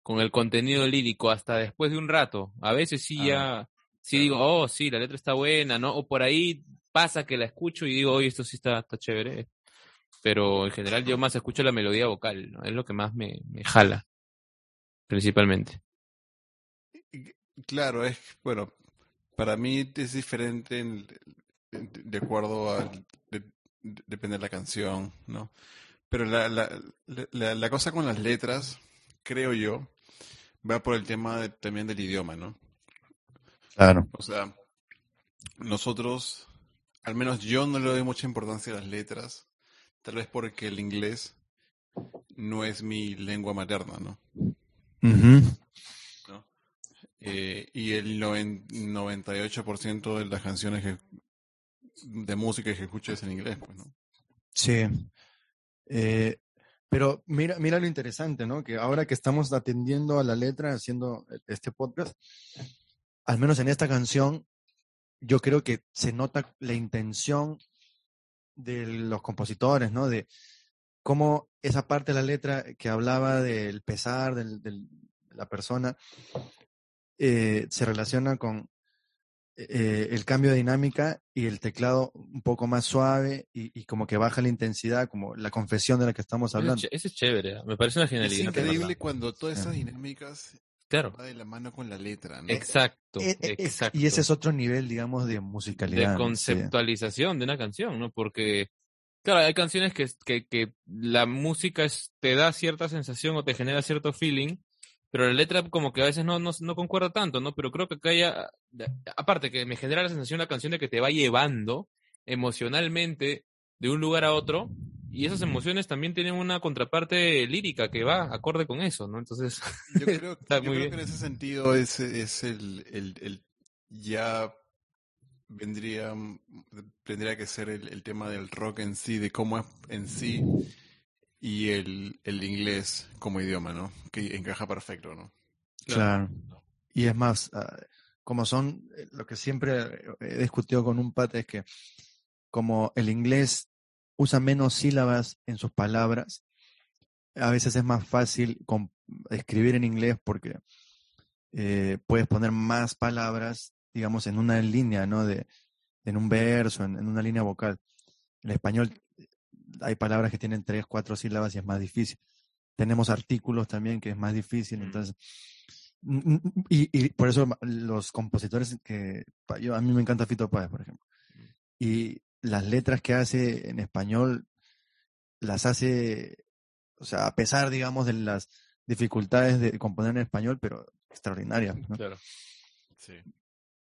con el contenido lírico hasta después de un rato. A veces sí Ah, ya, sí digo, oh, sí, la letra está buena, ¿no? O por ahí pasa que la escucho y digo, oye, esto sí está, está chévere. Pero en general yo más escucho la melodía vocal, ¿no? Es lo que más me, me jala, principalmente. Claro, es, bueno, para mí es diferente en- en- de acuerdo a, de- de- depende de la canción, ¿no? Pero la, la, la, la cosa con las letras, creo yo, va por el tema de- también del idioma, ¿no? Claro. O sea, nosotros, al menos yo no le doy mucha importancia a las letras, tal vez porque el inglés no es mi lengua materna, ¿no? Ujú. ¿no? Eh, y el noven- 98% de las canciones que, de música que escucho es en inglés, pues, ¿no? Sí. Eh, Pero mira, mira lo interesante, ¿no? Que ahora que estamos atendiendo a la letra, haciendo este podcast, al menos en esta canción, yo creo que se nota la intención de los compositores, ¿no? De cómo esa parte de la letra que hablaba del pesar del- de la persona eh, se relaciona con eh, el cambio de dinámica y el teclado un poco más suave y, y como que baja la intensidad, como la confesión de la que estamos es hablando. ch- Ese es chévere, ¿ah? me parece una Es genialidad. de increíble cuando todas esas dinámicas Claro, va de la mano con la letra, ¿no? exacto, Eh, eh, es- exacto. y ese es otro nivel, digamos, de de musicalidad. Sí. conceptualización de una canción, ¿no? Porque, claro, hay canciones que, que, que la música es- te da cierta sensación o te genera cierto feeling, pero la letra como que a veces no, no, no concuerda tanto, ¿no? Pero creo que acá ya, aparte que me genera la sensación la canción de que te va llevando emocionalmente de un lugar a otro, y esas emociones también tienen una contraparte lírica que va acorde con eso, ¿no? Entonces, Yo creo, Está yo muy creo bien. que en ese sentido es, es el, el, el- ya vendría, tendría que ser el, el tema del rock en sí, de cómo es en sí, y el, el inglés como idioma, ¿no? Que encaja perfecto, ¿no? Claro. Y es más, ah, como son, eh, lo que siempre he discutido con un pata es que como el inglés usa menos sílabas en sus palabras, a veces es más fácil escribir en inglés porque eh, puedes poner más palabras, digamos, en una línea, ¿no? De, en un verso, en, en una línea vocal. En español eh, hay palabras que tienen tres, cuatro sílabas y es más difícil. Tenemos artículos también que es más difícil, Mm. entonces Mm, mm, Y, y por eso los compositores que yo a mí me encanta Fito Páez, por ejemplo. Y las letras que hace en español las hace, o sea, a pesar, digamos, de las dificultades de componer en español, pero extraordinarias. ¿no? claro. Sí.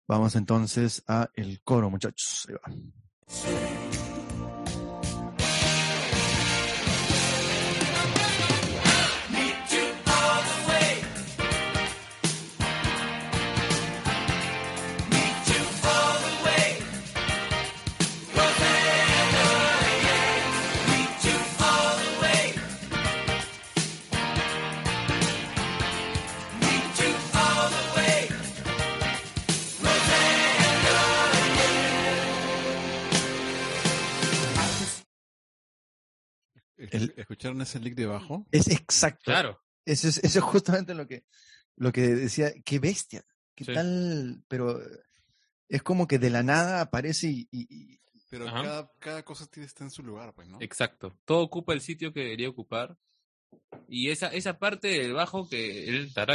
Vamos entonces a el coro, muchachos. Ahí va. El- ¿Escucharon ese lick debajo? Es exacto. Claro. Eso es, eso es justamente lo que, lo que decía. Qué bestia. Qué Sí. tal, pero es como que de la nada aparece y, y- y- Pero cada, cada cosa tiene, está en su lugar, pues, ¿no? Exacto. Todo ocupa el sitio que debería ocupar. Y esa, esa parte del bajo que el tac,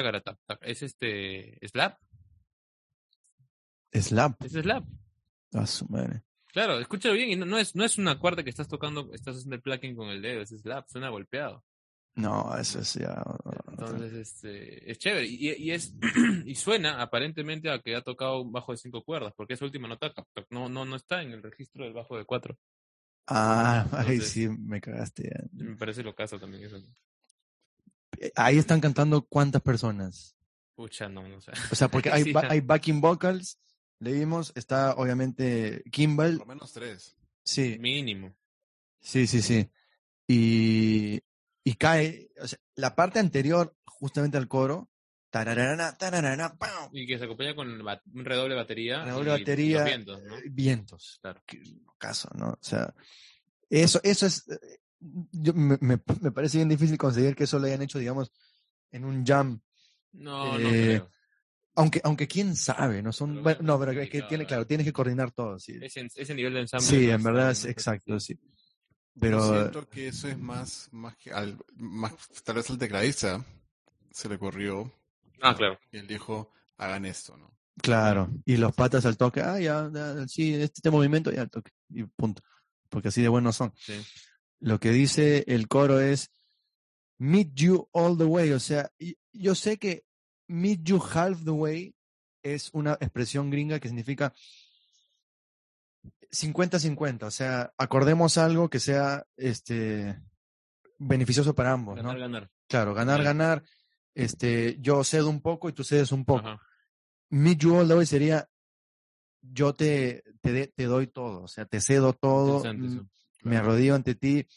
es este slap. slap. Es slap. A su madre. Claro, escúchalo bien y no, no es, no es una cuarta que estás tocando, estás haciendo el plucking con el dedo, es slap, suena golpeado. No, eso es ya. Entonces, este, es chévere. Y, y es, y suena aparentemente a que ha tocado un bajo de cinco cuerdas, porque esa última nota no, no, no está en el registro del bajo de cuatro. Ah, Entonces- sí me cagaste. ya. Me parece lo caso también eso. Eh, Ahí están cantando cuántas personas. Pucha, no, no sé. O sea, porque hay, Sí, hay backing vocals, leímos, está obviamente Kimball. Por lo menos tres. Sí, Mínimo. sí, sí, sí. Y, y cae, o sea, la parte anterior, justamente al coro, tarararana, tararana, ¡pam! Y que se acompaña con un redoble batería. Redoble y batería, los vientos, ¿no? eh, vientos. Claro. Que- caso, ¿no? O sea, eso, eso es, eh, yo, me, me, me parece bien difícil conseguir que eso lo hayan hecho, digamos, en un jam. No, no Eh, creo. Aunque, aunque quién sabe, ¿no? Son, Pero bueno, es no, pero es que tiene, claro, tienes que coordinar todo, sí. Ese, ese nivel de ensamble. Sí, no en verdad, otro exacto, sí. Yo Pero, siento que eso es más, más que al, más, tal vez al tecladista se le ocurrió Ah, claro. y él dijo, hagan esto, ¿no? claro, y los patas al toque, ah, ya, ya, sí, este, este movimiento ya al toque, y punto. Porque así de buenos son. Sí. Lo que dice el coro es, meet you all the way, o sea, y- yo sé que meet you half the way es una expresión gringa que significa 50-50, o sea, acordemos algo que sea este beneficioso para ambos, Ganar, ¿no? ganar. Claro, ganar, Vale. ganar, este, yo cedo un poco y tú cedes un poco. Ajá. Meet you all the way sería yo te, te, de- te doy todo, o sea, te cedo todo, mm, me arrodillo ante ti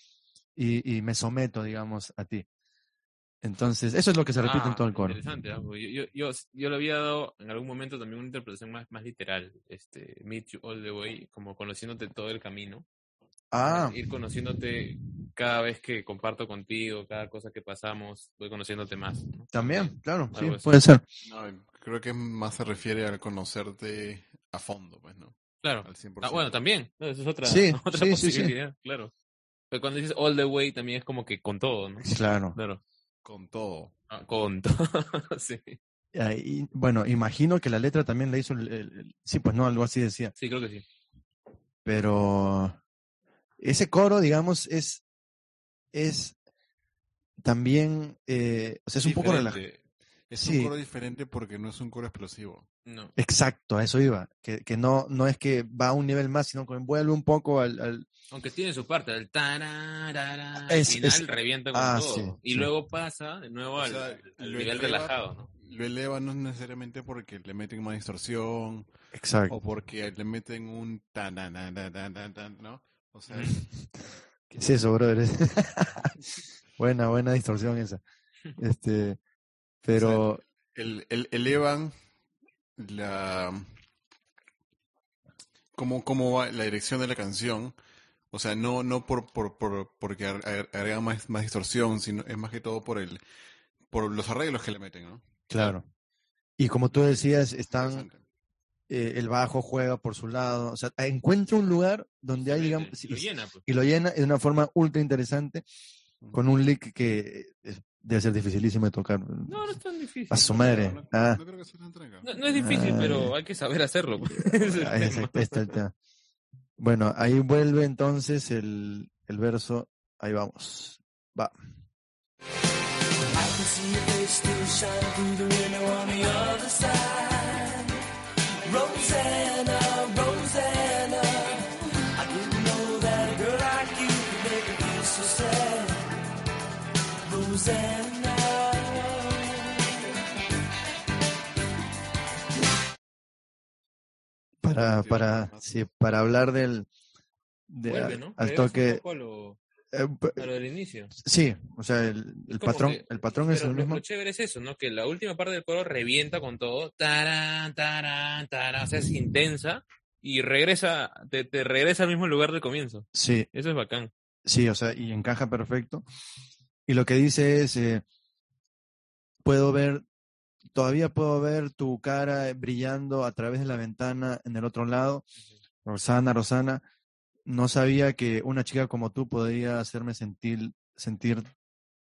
y, y me someto, digamos, a ti. Entonces, eso es lo que se repite en Ah, todo el coro. Interesante, ¿ah? Porque yo, yo, yo, yo le había dado en algún momento también una interpretación más, más literal, este, Meet You All the Way, como conociéndote todo el camino. Ah, Ir conociéndote cada vez que comparto contigo, cada cosa que pasamos, voy conociéndote más. ¿no? también, claro, sí, puede ser. No, creo que más se refiere al conocerte a fondo, pues, ¿no? Claro. Al 100%. Ah, bueno, también. ¿no? Esa es otra, Sí, otra sí, sí, sí. posibilidad, claro. Pero cuando dices all the way también es como que con todo, ¿no? Claro. Claro. Con todo. Ah, con todo. sí. Ahí, bueno, imagino que la letra también la hizo el, el- el- sí, pues no, algo así decía. sí, creo que sí. Pero ese coro, digamos, es, es también, eh, o sea, es un poco relajado. Es Sí. un coro diferente porque no es un coro explosivo. No. Exacto, a eso iba. Que, que no, no es que va a un nivel más, sino que vuelve un poco al, al- Aunque tiene su parte, el tararara, al Es- final es- revienta con ah, todo. sí, y sí. luego pasa de nuevo O al, sea, al- al nivel eleva- relajado, ¿no? Lo eleva no necesariamente porque le meten más distorsión Exacto. o porque le meten un tan, ¿no? O sea, ¿Qué es eso, brother? buena, buena distorsión esa. Este, pero, el, el- elevan la cómo, cómo va la dirección de la canción. O sea, no, no por, por, por porque agre- agregan más, más distorsión, sino es más que todo por el por los arreglos que le meten, ¿no? claro. Y como tú decías, están, eh, el bajo juega por su lado, o sea, encuentra un lugar donde hay, digamos, Y lo y- llena, pues. y lo llena de una forma ultra interesante, con un lick que eh, debe ser dificilísimo de tocar. No, no es tan difícil. A su madre. No, no- Ah. no creo que sea tan. No, no es difícil, Ah, pero hay que saber hacerlo. pues. Ese es el Ahí tema. está- el tema. Bueno, ahí vuelve entonces el, el verso. Ahí vamos. Va. Rosanna, Rosanna, I didn't know that a girl like you could make me so sad. Rosanna. Para, para, sí, para hablar del. de- Vuelve, ¿no? al toque. a lo, eh, a lo del inicio. sí, o sea, el, el patrón, que- el patrón es el lo, mismo. lo chévere es eso, ¿no? Que la última parte del coro revienta con todo. Tarán, tarán, tarán. O sea, es intensa. Y regresa, te, te regresa al mismo lugar del comienzo. Sí, Eso es bacán. sí, o sea, y encaja perfecto. Y lo que dice es, eh, puedo ver, todavía puedo ver tu cara brillando a través de la ventana en el otro lado. Rosana, Rosana, no sabía que una chica como tú podía hacerme sentir, sentir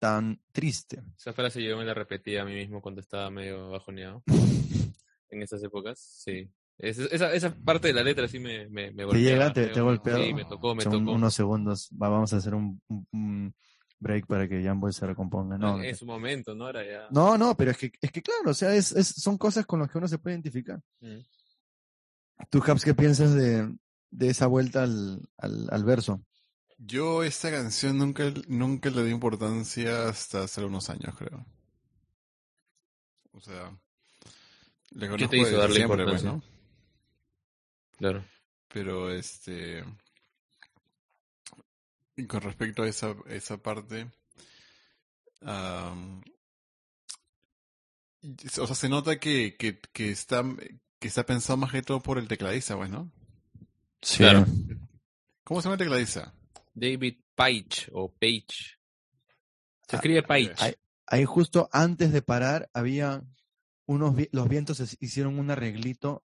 tan triste. Esa frase yo me la repetía a mí mismo cuando estaba medio bajoneado. en esas épocas, sí. Es- esa, esa parte de la letra sí me, me, me ¿Te llega? ¿Te, te ha golpeado? Sí, me tocó, me Son tocó. unos segundos. Va- vamos a hacer un break para que Jamboy se recomponga. No, en, en su momento, ¿no? Era ya... no, no, pero es que, es que claro, o sea, es, es- son cosas con las que uno se puede identificar. Mm. ¿Tú, Caps, qué piensas de, de esa vuelta al, al, al verso? Yo esta canción nunca, nunca le di importancia hasta hace unos años, creo. O sea, le ¿Qué te hizo darle siempre, pues, importancia? ¿no? Claro. Pero este. Y con respecto a esa, esa parte. o sea, se nota que, que, que está que está pensado más que todo por el tecladista, pues, ¿no? Sí. Claro. ¿Cómo se llama el tecladista? David Page o Page. Se Ah, escribe Page. Ahí, ahí justo antes de parar había unos los vientos hicieron un arreglito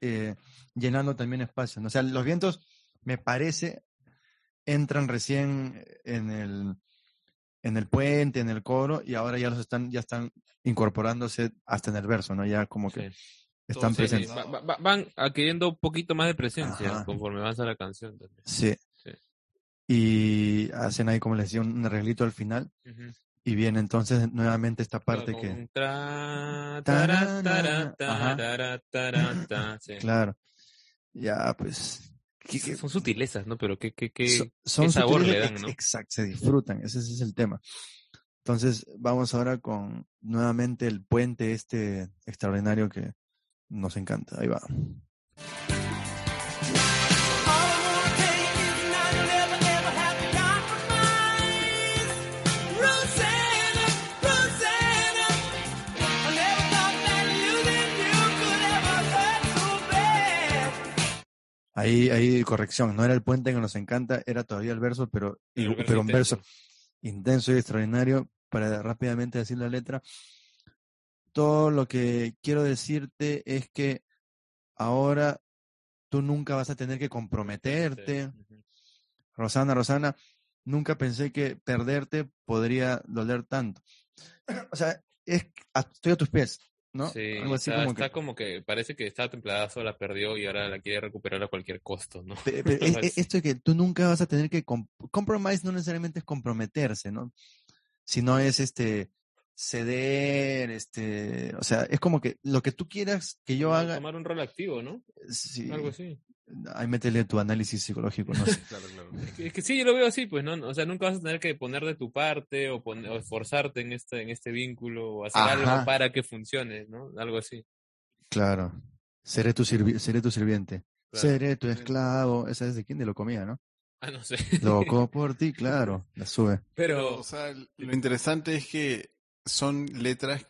eh, llenando también espacio. ¿no? O sea, los vientos me parece entran recién en el en el puente, en el coro y ahora ya los están ya están incorporándose hasta en el verso, ¿no? Ya como que Sí. están presentes. va- va- va- van adquiriendo un poquito más de presencia Ajá. conforme avanza la canción. también. Sí. Sí. Y hacen ahí, como les decía, un arreglito al final. Y viene entonces nuevamente esta parte Con que, tra- sí. claro, ya pues... Son sutilezas, ¿no? Pero qué, qué, qué, so- son qué sabor le dan, ¿no? Exacto, se disfrutan, ese, ese es el tema. Entonces, vamos ahora con nuevamente el puente este extraordinario que nos encanta. Ahí va. Ahí, ahí corrección, no era el puente que nos encanta, era todavía el verso, pero, El y- verso pero un verso intenso. y extraordinario para rápidamente decir la letra. Todo lo que quiero decirte es que ahora tú nunca vas a tener que comprometerte. Rosana, Rosana, nunca pensé que perderte podría doler tanto. O sea, es, estoy a tus pies, ¿no? Sí, Algo así está, como está que... como que parece que estaba templada, la perdió y ahora la quiere recuperar a cualquier costo, ¿no? Pe- pe- es- es- esto de que tú nunca vas a tener que com- compromise no necesariamente es comprometerse, ¿no? Sino es este ceder, este, o sea, es como que lo que tú quieras que yo haga, Tomar un rol activo, ¿no? sí, Algo así. ahí métele tu análisis psicológico, no sé. Claro, claro. Es que, es que sí, yo lo veo así, pues, ¿no? O sea, nunca vas a tener que poner de tu parte o, poner, o esforzarte en este, en este vínculo o hacer Ajá. algo para que funcione, ¿no? Algo así. Claro. Seré tu, sirvi- seré tu sirviente. Claro. Seré tu esclavo. Esa es de quién de lo comía, ¿no? Ah, no sé. Loco por ti, claro. La sube. Pero, Pero, o sea, lo interesante es que son letras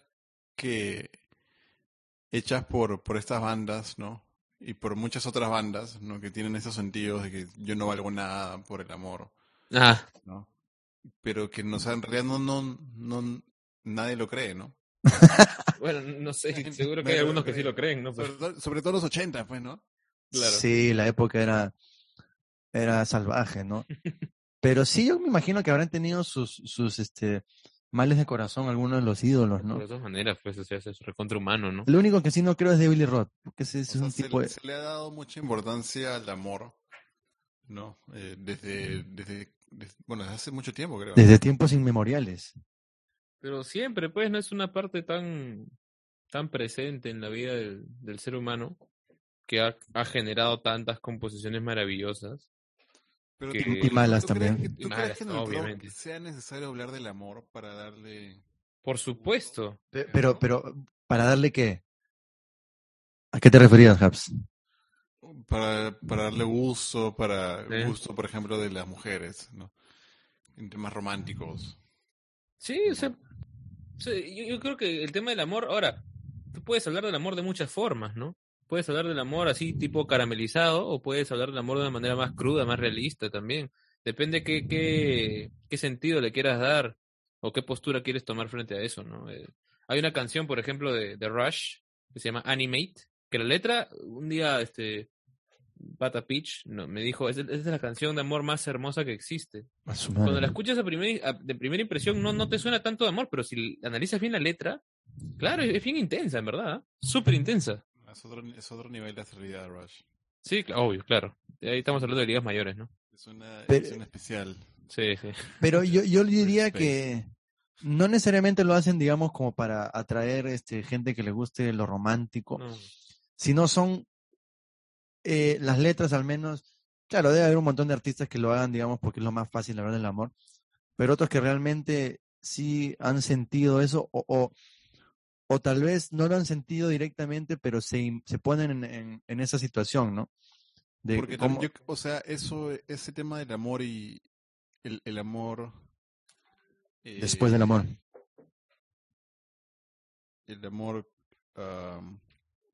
que hechas por, por estas bandas, ¿no? Y por muchas otras bandas, ¿no? Que tienen esos sentidos de que yo no valgo nada por el amor, ah, ¿no? Pero que no, o sea, en realidad no, no, no, nadie lo cree, ¿no? bueno, no sé, seguro que hay algunos que sí cree. lo creen, ¿no? Sobre, Pues, todo- sobre todo los 80, pues, ¿no? claro. Sí, la época era, era salvaje, ¿no? Pero sí, yo me imagino que habrán tenido sus, sus este, males de corazón algunos de los ídolos, ¿no? De todas maneras, pues, o sea, es recontra humano, ¿no? Lo único que sí no creo es de Billy Roth, porque ese O es sea, un se, tipo le- de... se le ha dado mucha importancia al amor, ¿no? Eh, desde, desde, desde- bueno, desde hace mucho tiempo, creo. Desde tiempos inmemoriales. Pero siempre, pues, no es una parte tan, tan presente en la vida del, del ser humano que ha, ha generado tantas composiciones maravillosas. Pero que- Y malas ¿tú crees también. que- ¿Tú crees malas, que en el rock obviamente. sea necesario hablar del amor para darle... Por supuesto. Pe- Pero, pero, ¿para darle qué? ¿A qué te referías, Habs? Para, para darle gusto, para Sí. gusto, por ejemplo, de las mujeres, ¿no? En temas románticos. Sí, o sea, o sea, yo, yo creo que el tema del amor, ahora, tú puedes hablar del amor de muchas formas, ¿no? Puedes hablar del amor así tipo caramelizado o puedes hablar del amor de una manera más cruda, más realista también. Depende qué, qué, qué sentido le quieras dar o qué postura quieres tomar frente a eso, ¿no? Eh, hay una canción, por ejemplo, de, de Rush que se llama Animate, que la letra, un día, este, Pata Peach no, me dijo, es, es la canción de amor más hermosa que existe. Cuando la escuchas a primer- a- de primera impresión no, no te suena tanto de amor, pero si analizas bien la letra, claro, es, es bien intensa, en verdad. ¿eh? Súper intensa. Es otro, es otro nivel de asertividad, Rush. Sí, obvio, claro. Ahí estamos hablando de ligas mayores, ¿no? Es una Pero- edición especial. Sí, sí. Pero yo, yo diría que no necesariamente lo hacen, digamos, como para atraer este, gente que le guste lo romántico, No. sino son eh, las letras al menos. Claro, debe haber un montón de artistas que lo hagan, digamos, porque es lo más fácil hablar del amor, pero otros que realmente sí han sentido eso o, o, o tal vez no lo han sentido directamente, pero se, se ponen en, en, en esa situación, ¿no? De Porque cómo- también yo- o sea, eso, ese tema del amor y el, el amor. después del amor. eh, El amor am,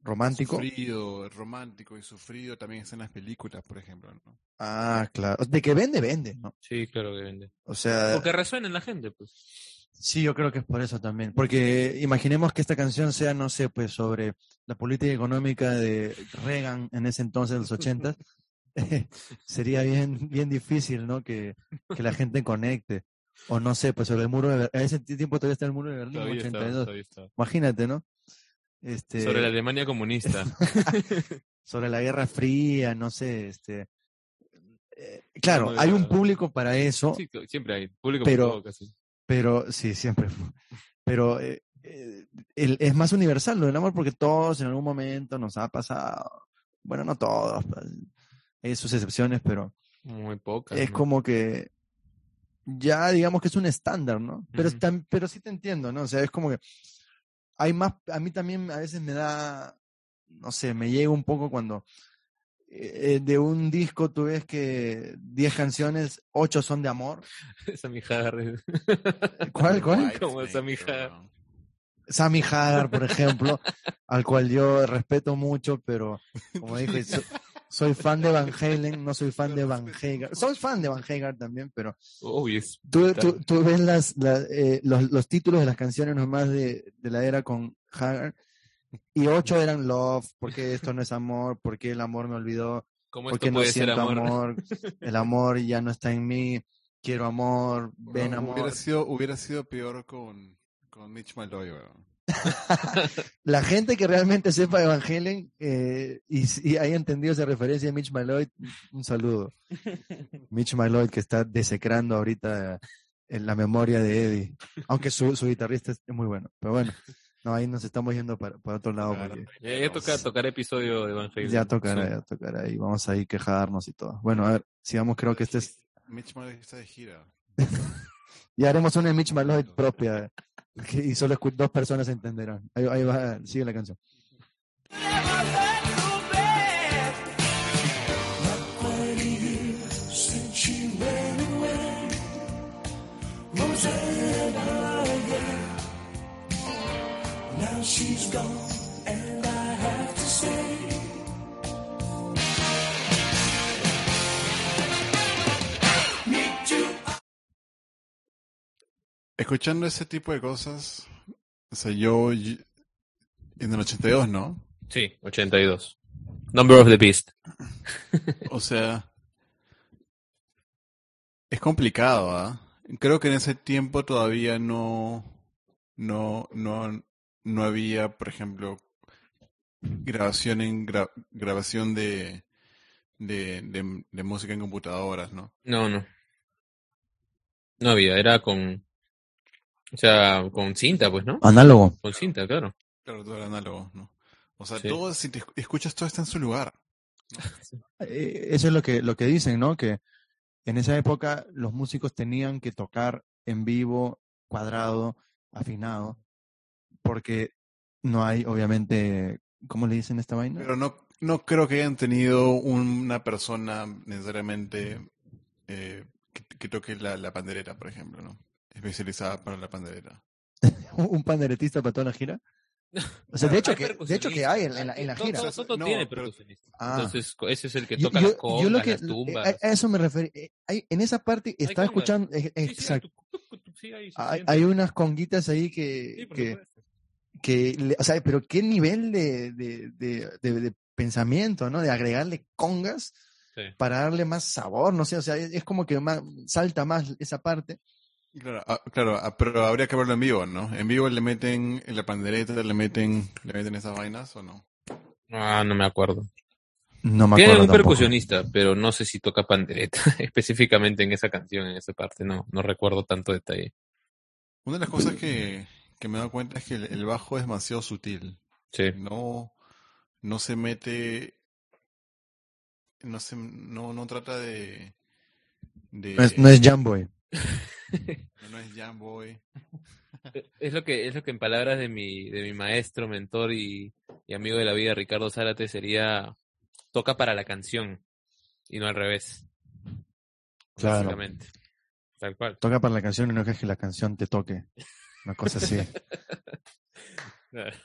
romántico. sufrido, romántico y sufrido también está en las películas, por ejemplo, ¿no? Ah, claro. De que vende, vende, ¿no? Sí, claro que vende. O sea, Porque resuena en la gente, pues. Sí, yo creo que es por eso también. Porque imaginemos que esta canción sea, no sé, pues sobre la política económica de Reagan en ese entonces, los ochentas. Sería bien, bien difícil, ¿no? Que, que la gente conecte. O no sé, pues sobre el muro de Berlín. A ese tiempo todavía está el muro de Berlín, Todavía está, 82. todavía está. Imagínate, ¿no? Este, Sobre la Alemania comunista. sobre la Guerra Fría, no sé, este. eh, claro, hay un público para eso. Sí, siempre hay. Público Pero- por todo, casi. Pero sí, siempre. Pero eh, eh, el- es más universal lo del amor porque todos en algún momento nos ha pasado. Bueno, no todos, pues, hay sus excepciones, pero Muy pocas. es ¿no? como que ya digamos que es un estándar, ¿no? Pero, tam- pero sí te entiendo, ¿no? O sea, es como que hay más, a mí también a veces me da, no sé, me llega un poco cuando eh, de un disco tú ves que 10 canciones, 8 son de amor. Sammy Hagar. ¿Cuál, cuál? Como Sammy Hagar. Sammy Hagar, por ejemplo, al cual yo respeto mucho, pero como dije, so- Soy fan de Van Halen, no soy fan de Van Hagar. Soy fan de Van Hagar también, pero es tú, tú, tú ves las, la- eh, los, los títulos de las canciones nomás de, de la era con Hagar y ocho eran Love, porque esto no es amor, porque el amor me olvidó, ¿Cómo porque esto no puede ser siento amor? amor, el amor ya no está en mí, quiero amor, ven No, amor. Hubiera sido, hubiera sido peor con, con Mitch Malloy, weón. La gente que realmente sepa de Van Halen eh, y, y haya entendido esa referencia de Mitch Malloy, un saludo. Mitch Malloy que está desecrando ahorita en la memoria de Eddie, aunque su, su guitarrista es muy bueno. Pero bueno, no, ahí nos estamos yendo para, para otro lado Claro. porque Ya, ya toca tocar episodio de Van Halen. ya tocará, Sí. ya tocará y vamos a ir quejarnos y todo. Bueno, a ver, sigamos, creo que este es... Mitch Malloy está de gira. Ya haremos una de Mitch Malloy propia y solo dos personas entenderán. Ahí, ahí va, sigue la canción. Escuchando ese tipo de cosas, o sea, yo, en el 82, ¿no? Sí, 82. Number of the Beast. O sea, es complicado, ¿ah? Creo que en ese tiempo todavía no, no, no, no había, por ejemplo, grabación en gra- grabación de, de, de, de música en computadoras, ¿no? No, no. No había, era con. O sea, con cinta, pues, ¿no? Análogo. Con cinta, claro. Claro, todo era análogo, ¿no? O sea, Sí. todo, si te escuchas, todo está en su lugar. Eh, Eso es lo que, lo que dicen, ¿no? Que en esa época los músicos tenían que tocar en vivo, cuadrado, afinado, porque no hay, obviamente, ¿cómo le dicen esta vaina? Pero no, no creo que hayan tenido una persona necesariamente eh, que, que toque la, la pandereta, por ejemplo, ¿no? Especializada para la pandereta. ¿Un panderetista para toda la gira? O sea, de hecho, Hay que, de hecho que hay en, en la, en la gira. Todo, todo No, tiene pero- percusionista. Ah. Entonces, ese es el que toca yo- las yo congas, lo que- las tumbas. a, a eso me referí. eh, hay- en esa parte estaba congas. escuchando, eh, Sí, sí, exacto. sí, Hay, siente. hay unas conguitas ahí Sí, que, por que, que le- o sea, pero qué nivel de, de, de, de- de pensamiento, ¿no? De agregarle congas Sí. para darle más sabor, no sé, o sea, es, es como que más, salta más esa parte. Claro, ah, claro, ah, pero habría que verlo en vivo, ¿no? En vivo le meten en la pandereta, le meten, le meten esas vainas o no. Ah, no me acuerdo. No me Tiene acuerdo un tampoco. percusionista, pero no sé si toca pandereta específicamente en esa canción, en esa parte. No, no recuerdo tanto detalle. Una de las cosas que, que me he dado cuenta es que el, el bajo es demasiado sutil. Sí. No, no se mete, no se, no, no trata de, de No es, no es Jamboy. No es Jam Boy. Es lo que, es lo que en palabras de mi, de mi maestro, mentor y, y amigo de la vida, Ricardo Zárate, sería toca para la canción y no al revés. Claro. Básicamente. Tal cual. Toca para la canción y no es que la canción te toque. Una cosa así. Claro.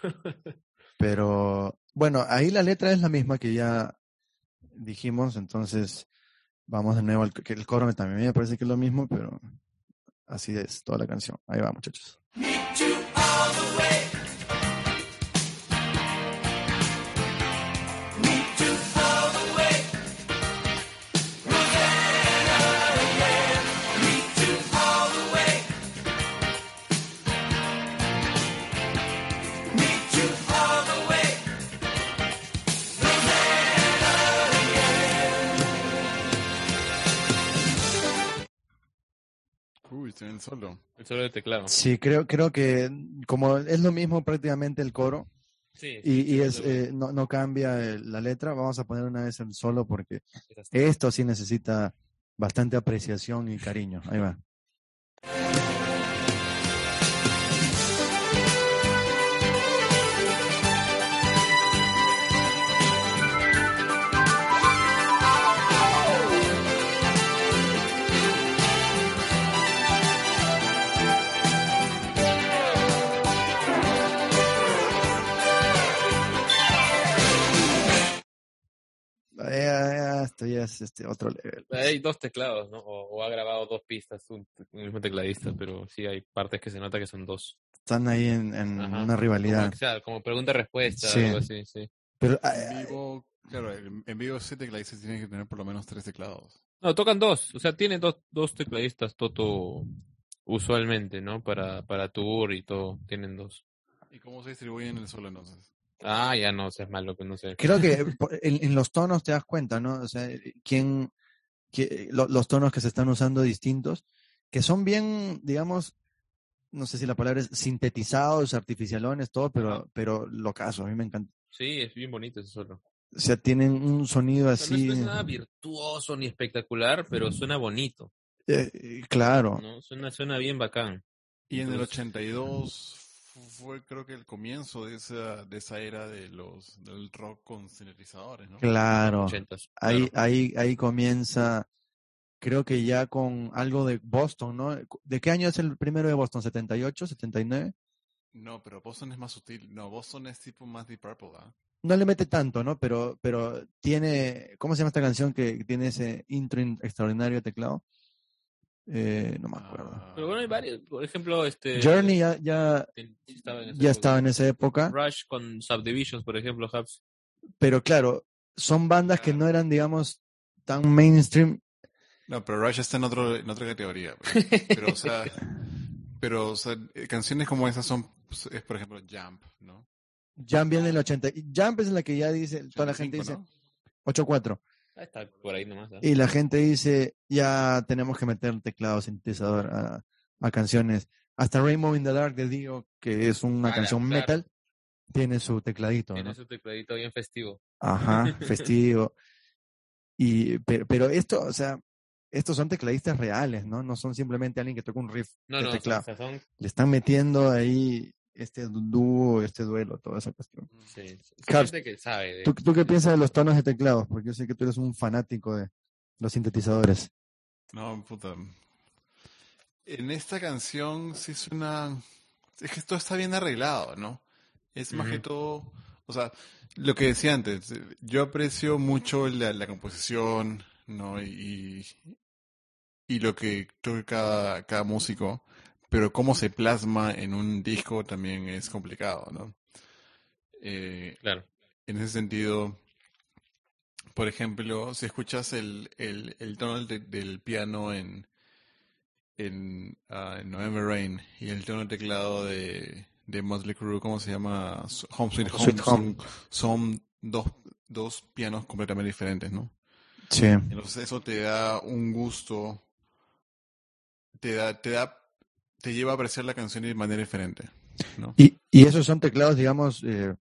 Pero bueno, ahí la letra es la misma que ya dijimos, entonces vamos de nuevo al que el coro también me parece que es lo mismo, pero así es toda la canción. Ahí va, muchachos. En el solo. El solo de teclado. Sí, creo, creo que como es lo mismo prácticamente el coro Sí, y, sí, y es, eh, no, no cambia el- la letra, vamos a poner una vez el solo porque esto sí necesita bastante apreciación y cariño. Ahí va. Es este otro level. Hay dos teclados, ¿no? O, o ha grabado dos pistas un, un mismo tecladista, pero sí hay partes que se nota que son dos. Están ahí en, en una rivalidad. Como, o sea, como pregunta-respuesta, Sí. algo así, sí. Pero En vivo, claro, en en vivo ese tecladista tiene que tener por lo menos tres teclados. No, tocan dos, o sea, tiene dos, dos tecladistas Toto usualmente, ¿no? Para, para tour y todo, tienen dos. ¿Y cómo se distribuyen el solo entonces? Ah, ya no seas malo, que no sé. creo que en, en los tonos te das cuenta, ¿no? O sea, quién, qué- lo- los tonos que se están usando distintos, que son bien, digamos, no sé si la palabra es sintetizados, artificialones, todo, pero, pero lo caso, a mí me encanta. Sí, es bien bonito ese solo. O sea, tienen un sonido así. no es nada virtuoso ni espectacular, pero suena bonito, eh, eh, claro. ¿no? Suena, suena bien bacán. Y en el Entonces- 82 fu- fue creo que el comienzo de esa, de esa era de los, del rock con sintetizadores, ¿no? Claro. Ahí, claro. ahí, ahí comienza, creo que ya con algo de Boston, ¿no? ¿De qué año es el primero de Boston? ¿78, 79? No, pero Boston es más sutil. No, Boston es tipo más Deep Purple, ¿ah? no le mete tanto, ¿no? Pero, pero tiene, ¿cómo se llama esta canción que tiene ese intro in- extraordinario de teclado? Eh, no me acuerdo. Ah, Pero bueno, hay varios. Por ejemplo, este. Journey ya, ya, estaba en esa ya época. estaba en esa época, Rush con Subdivisions, por ejemplo, Hubs. pero claro, son bandas que Claro. no eran, digamos, tan mainstream. No, pero Rush está en, otro, en otra categoría. Pero, pero, o sea, pero, o sea, canciones como esas son, pues, es por ejemplo Jump, ¿no? Jump viene en el 80. y Jump es la que ya dice, toda la gente 85, dice ¿no? 8-4. Está por ahí nomás. ¿ah? Y la gente dice, ya tenemos que meter teclado sintetizador a, a canciones. Hasta Rainbow in the Dark de Dio, que es una Ah, canción claro. metal, tiene su tecladito. Tiene ¿no? su tecladito bien festivo. Ajá, festivo. Y, pero, pero esto, o sea, estos son tecladistas reales, ¿no? No son simplemente alguien que toca un riff No, de no, o teclado. sea, son. Le están metiendo ahí este dúo, este duelo, toda esa cuestión. Sí, sí, son Carlos, gente que sabe. de- ¿Tú, tú qué piensas de los tonos de teclados? Porque yo sé que tú eres un fanático de los sintetizadores. No, puta. En esta canción sí suena. Es que todo está bien arreglado, ¿no? Es más que todo. O sea, lo que decía antes, yo aprecio mucho la, la composición, ¿no? Y, y lo que toca cada, cada músico, pero cómo se plasma en un disco también es complicado, ¿no? Eh, Claro. en ese sentido, por ejemplo, si escuchas el, el, el tono del, del piano en, en, ah, en November Rain y el tono de teclado de, de Motley Crue, ¿cómo se llama? Home Sweet Home, Sweet son, Home. son dos, dos pianos completamente diferentes, ¿no? Sí. Entonces eso te da un gusto, te da, te da, te lleva a apreciar la canción de manera diferente, ¿no? Y, y esos son teclados, digamos, eh,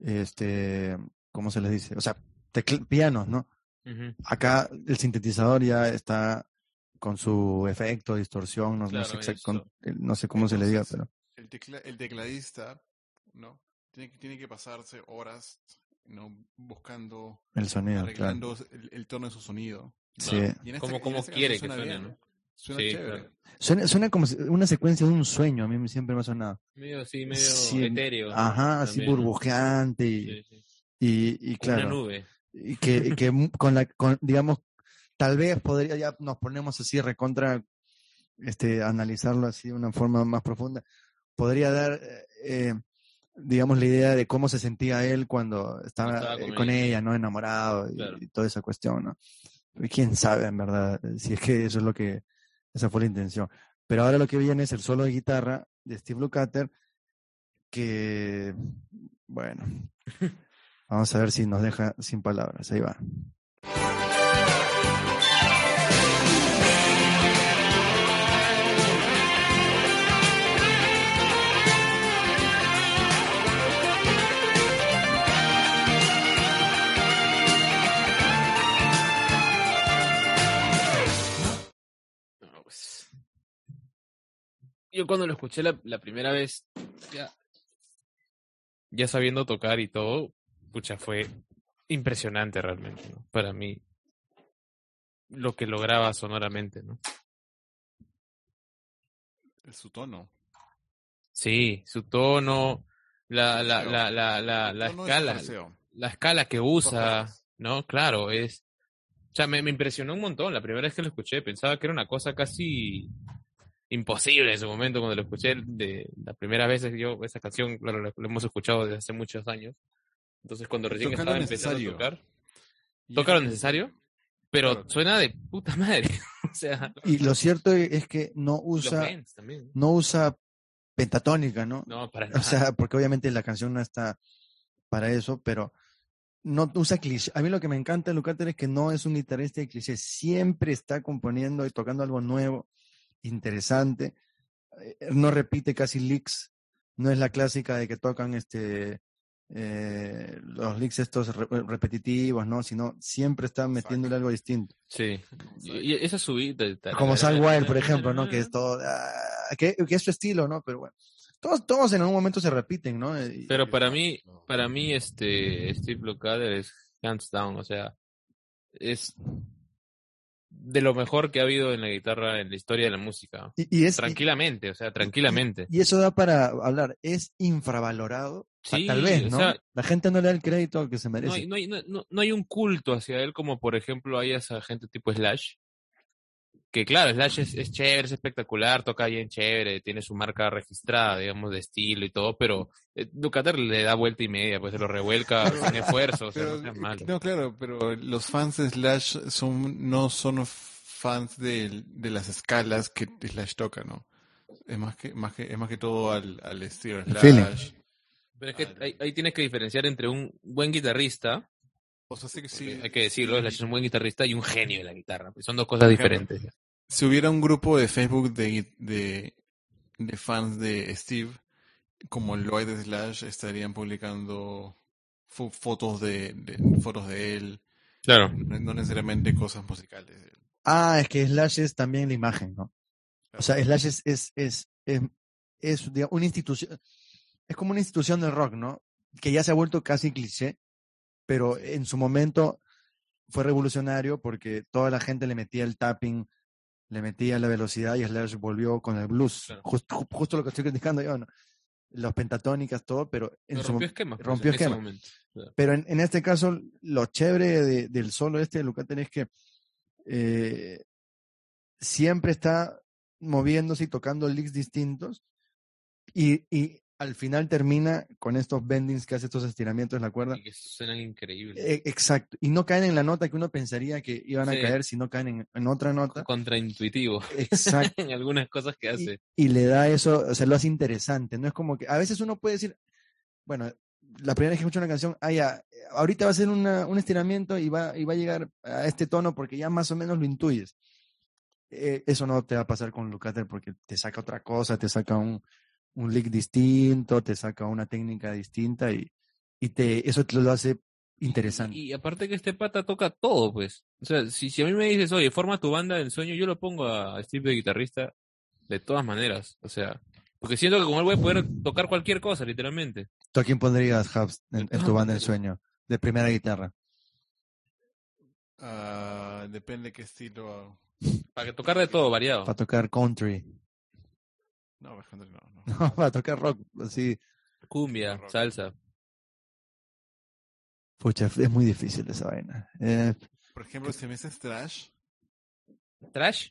este, ¿cómo se les dice? O sea, tecl- pianos, ¿no? Acá el sintetizador ya está con su efecto, distorsión, no, no Claro, sé, exact- eso. con- eh, no sé cómo se le diga, pero el, tecla- el tecladista, ¿no? Tiene, que- tiene que pasarse horas, ¿no? Buscando, el sonido, claro. arreglando el, el tono de su sonido. Sí. Y en esta- Como, y en como esta quiere que suene, ¿no? Suena Sí, chévere. claro. Suena, suena como una secuencia de un sueño, a mí siempre me ha sonado. Medio así, medio Sí, etéreo. Ajá, así burbujeante y, Sí, sí. y, y Como Una claro, nube. y que, y que con la, con, digamos, tal vez podría, ya nos ponemos así recontra, este, analizarlo así de una forma más profunda, podría dar, eh, digamos, la idea de cómo se sentía él cuando estaba, Estaba con eh, con ella. ella, ¿no? Enamorado y, Claro. y toda esa cuestión, ¿no? Pero quién sabe, en verdad, si es que eso es lo que, esa fue la intención. Pero ahora lo que viene es el solo de guitarra de Steve Lukather, que, bueno, vamos a ver si nos deja sin palabras. Ahí va. Pues. Yo cuando lo escuché la, la primera vez, ya, ya sabiendo tocar y todo, pucha, fue impresionante realmente, ¿no? Para mí, lo que lograba sonoramente, ¿no? Su tono. Sí, su tono, la, la, la, la, escala, la escala que usa. ¿no? Claro, es, O sea, me, me impresionó un montón. La primera vez que lo escuché, pensaba que era una cosa casi imposible en su momento cuando lo escuché. De las primeras veces yo, esa canción, claro, la, la hemos escuchado desde hace muchos años. Entonces, cuando recién estaba empezando a tocar, toca lo es- necesario, pero Claro. suena de puta madre. o sea, Y lo cierto es que no usa, no usa pentatónica, ¿no? No, para nada. O sea, porque obviamente la canción no está para eso, pero no usa cliché. A mí lo que me encanta de Lucater es que no es un guitarrista de cliché, siempre está componiendo y tocando algo nuevo, interesante. Eh, No repite casi licks, no es la clásica de que tocan este eh, los licks estos re- repetitivos, ¿no? Sino siempre está metiéndole algo distinto. Sí. Y, y esa subida. Como Sal Wild, por ejemplo, ¿no? Que es todo, ah, que, que es su estilo, ¿no? Pero bueno, todos, todos en algún momento se repiten, ¿no? Pero para mí, para mí, este, Steve Lukather es hands down, o sea, es de lo mejor que ha habido en la guitarra en la historia de la música. y, y es, Tranquilamente, o sea, tranquilamente. y eso da para hablar, es infravalorado, Sí, tal vez, o ¿no? sea- la gente no le da el crédito que se merece. No hay, no, hay, no- no hay un culto hacia él como, por ejemplo, hay esa gente tipo Slash. Que claro, Slash es, es chévere, es espectacular, toca bien chévere, tiene su marca registrada, digamos, de estilo y todo, pero eh, le da vuelta y media, pues se lo revuelca sin esfuerzo, o sea, Pero, no seas malo. no, claro, pero los fans de Slash son, no son fans de, de las escalas que Slash toca, ¿no? Es más que, más que, es más que todo al, al estilo de El feeling. Slash. Pero es que ahí, ahí tienes que diferenciar entre un buen guitarrista, O sea, sí que sí. hay que decirlo, Slash es un buen guitarrista y un genio de la guitarra, pues son dos cosas diferentes. Si hubiera un grupo de Facebook de, de, de fans de Steve, como Lloyd de Slash, estarían publicando fo- fotos de, de- fotos de él, Claro. no, no necesariamente cosas musicales. Ah, es que Slash es también la imagen, ¿no? O sea, Slash es, es, es, es, es, digamos, una institución, es como una institución del rock, ¿no? Que ya se ha vuelto casi cliché, pero en su momento fue revolucionario porque toda la gente le metía el tapping, le metía la velocidad y Slash volvió con el blues. Claro. Justo, ju- justo lo que estoy criticando yo, ¿no? Los pentatónicas, todo, pero en No, su rompió mom- esquemas. pues, rompió en momento. Claro. pero en, en este caso, lo chévere de- del solo este de Lucaten es que eh, siempre está moviéndose y tocando licks distintos y, y al final termina con estos bendings que hace estos estiramientos en la cuerda. Y que suenan increíbles. Eh, exacto. Y no caen en la nota que uno pensaría que iban a Sí. caer si no caen en, en otra nota. Contraintuitivo Exacto. en algunas cosas que hace. y le da eso, o sea, lo hace interesante. No es como que a veces uno puede decir, bueno, la primera vez que escucho una canción, ah, ya, ahorita va a ser una- un estiramiento y va, y va a llegar a este tono porque ya más o menos lo intuyes. Eh, eso no te va a pasar con Lucater porque te saca otra cosa, te saca un, un lick distinto, te saca una técnica distinta y, y te, eso te lo hace interesante. Y, y aparte que este pata toca todo, pues. O sea, si, si a mí me dices, oye, forma tu banda del sueño, yo lo pongo a Steve de guitarrista de todas maneras. O sea, porque siento que como él voy a poder tocar cualquier cosa, literalmente. ¿Tú a quién pondrías, Hubs, en, en tu banda de maneras. sueño? De primera guitarra. Ah, depende qué estilo. Para que tocar de todo, variado. Para tocar country. No, por ejemplo, no. no. No, para tocar rock, así. Cumbia, Rock. salsa. Pucha, es muy difícil esa vaina. Eh, Por ejemplo, si me dices trash, ¿Trash?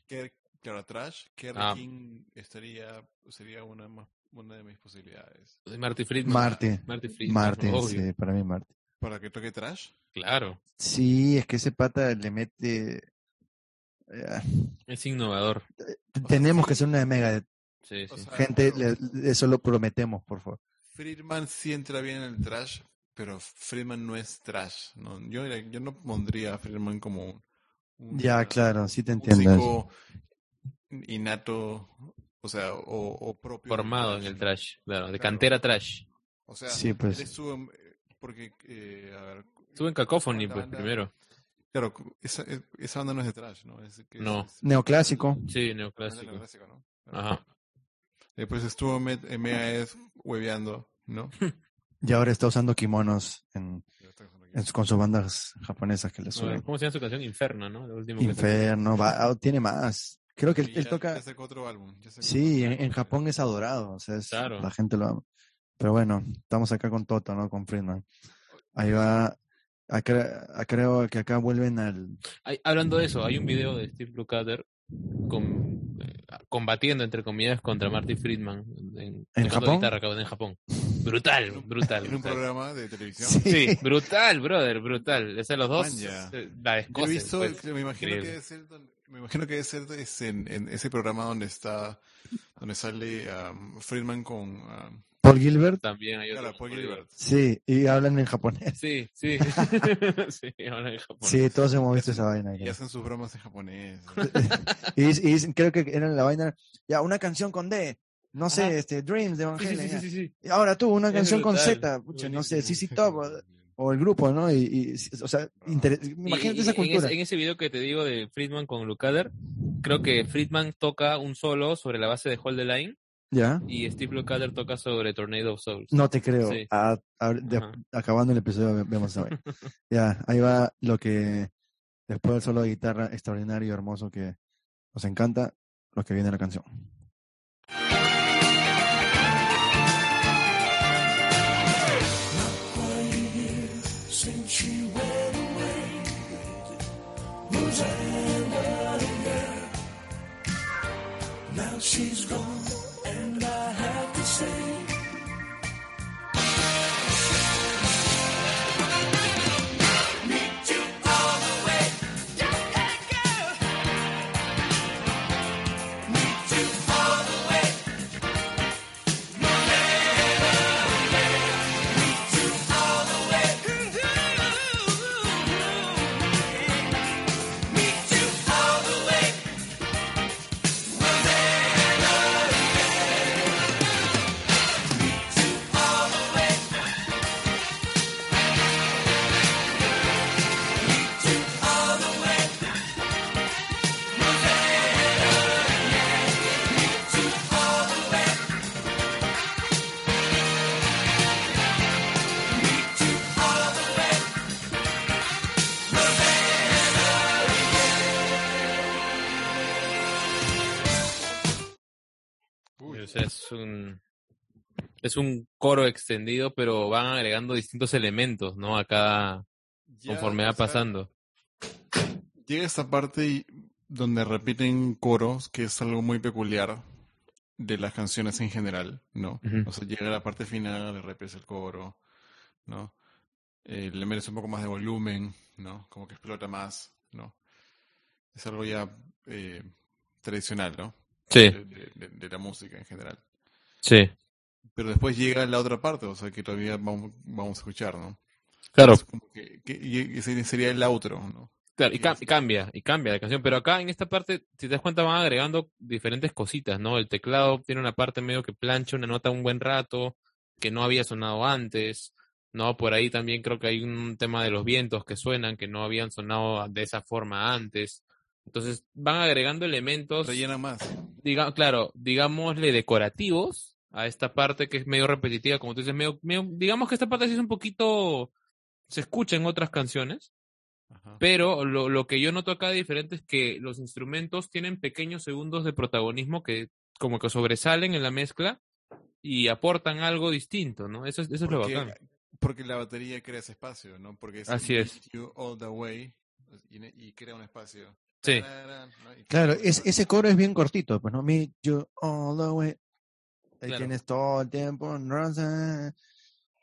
Claro, trash, Kerry Ah. King estaría, sería una, de mis posibilidades. Marty Friedman. Marty. Marty Friedman. Martin, obvio. sí, para mí Martin. ¿Para que toque trash? Claro. Sí, es que ese pata le mete... eh, Es innovador. tenemos que hacer una de Megadeth. Sí, O sí. sea, Gente, le- eso lo prometemos, por favor. Friedman sí entra bien en el trash, pero Friedman no es trash. ¿no? Yo, yo no pondría a Friedman como un, un Ya, claro, sí te entiendo. innato, o sea, o, o propio. Formado en el trash. Claro, de Claro. cantera trash. O sea, Sí, pues. él estuvo en- porque, eh, a ver, Estuvo en Cacophony, pues, banda- primero. Claro, esa, esa banda no es de trash, ¿no? Es, que No. es- Neoclásico. Sí, es neoclásico. neoclásico, ¿no? Ajá. Después estuvo en Met- en MAS hueveando, ¿no? Y ahora está usando kimonos en, en su- con sus bandas japonesas que le suben. ¿Cómo se llama su canción? Inferno, ¿no? Inferno, va, ah, tiene más. Creo que él, Y él ya- toca... ya sacó otro álbum. ya sacó Sí, otro en, en. Japón es adorado, o sea, es- Claro. la gente lo ama. Pero bueno, estamos acá con Toto, ¿no? Con Friedman. Ahí va Acá, creo que acá vuelven al... Hay- hablando de eso, hay un video de Steve Lukather con, eh, combatiendo, entre comillas, contra Marty Friedman en, tocando Japón? guitarra, en Japón. Brutal, brutal. En un brutal. programa de televisión. Sí. Sí, brutal, brother, brutal. Sea, los dos eh, la Yo he descosen, visto, pues. me imagino que debe ser, donde- me imagino que debe ser es en, en ese programa donde está, donde sale um, Friedman con um, Paul Gilbert. También hay otro. claro, Paul Gilbert. Sí, y hablan en japonés. Sí, sí. sí, hablan en japonés. Sí, todos hemos visto esa vaina. Y creo. hacen sus bromas en japonés. Y, y dicen, creo que era la vaina, ya, una canción con D, no sé, Ajá. este, Dreams de Sí, sí, sí, sí, sí. Y ahora tú, una Es canción con brutal, Z, pucha, no sé, buenísimo. CC Top, o, el grupo, ¿no? Y, y, o sea, inter- Y- imagínate y- esa en cultura. ese- En ese video que te digo de Friedman con Lukather, creo que Friedman toca un solo sobre la base de Hold the Line ¿Ya? y Steve Lukather toca sobre Tornado of Souls. No te creo. Sí. A- a- de- acabando el episodio ve- vemos esa vaina. ya, ahí va lo que, después del solo de guitarra extraordinario, hermoso que nos encanta, lo que viene la canción. since she went away. Rosanna, yeah. Now she's gone, es un coro extendido, pero van agregando distintos elementos, ¿no? A cada Ya, conforme va pasando. Llega esta parte donde repiten coros, que es algo muy peculiar de las canciones en general, ¿no? O sea, llega la parte final, le repites el coro, ¿no? Eh, le metes un poco más de volumen, ¿no? Como que explota más, ¿no? Es algo ya eh, tradicional, ¿no? Sí, de- de la música en general. sí. Pero después llega la otra parte, o sea, que todavía vamos, vamos a escuchar, ¿no? Claro, Es como que, que- y ese sería el outro, ¿no? Claro, cam- y cambia, y cambia la canción, pero acá en esta parte, si te das cuenta, van agregando diferentes cositas, ¿no? El teclado tiene una parte medio que plancha una nota un buen rato, que no había sonado antes, ¿no? Por ahí también creo que hay un tema de los vientos que suenan, que no habían sonado de esa forma antes. Entonces, van agregando elementos, Rellena más. diga, claro, digámosle decorativos a esta parte que es medio repetitiva, como tú dices, medio, medio- digamos que esta parte sí es un poquito, se escucha en otras canciones, Ajá. pero lo, lo que yo noto acá diferente es que los instrumentos tienen pequeños segundos de protagonismo que como que sobresalen en la mezcla y aportan algo distinto, ¿no? Eso es, eso es lo bacán. porque la batería crea ese espacio, ¿no? Porque es Así es. Meet You All the Way y, y crea un espacio. Sí. Claro, es, ese coro es bien cortito, pues, ¿no? Meet you all the way. Claro. tienes todo el tiempo.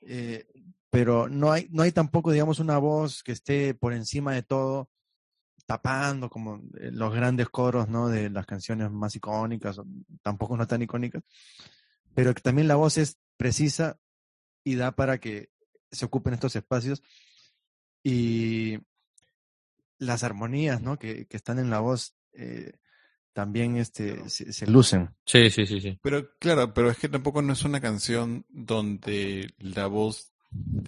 Eh, pero no hay, no hay tampoco, digamos, una voz que esté por encima de todo, tapando como eh, los grandes coros, ¿no? De las canciones más icónicas, tampoco no tan icónicas, pero que también la voz es precisa y da para que se ocupen estos espacios. Y las armonías, ¿no? Que, que están en la voz eh, también este, Claro. se, se lucen. Sí, sí, sí, sí. Pero claro, pero es que tampoco no es una canción donde la voz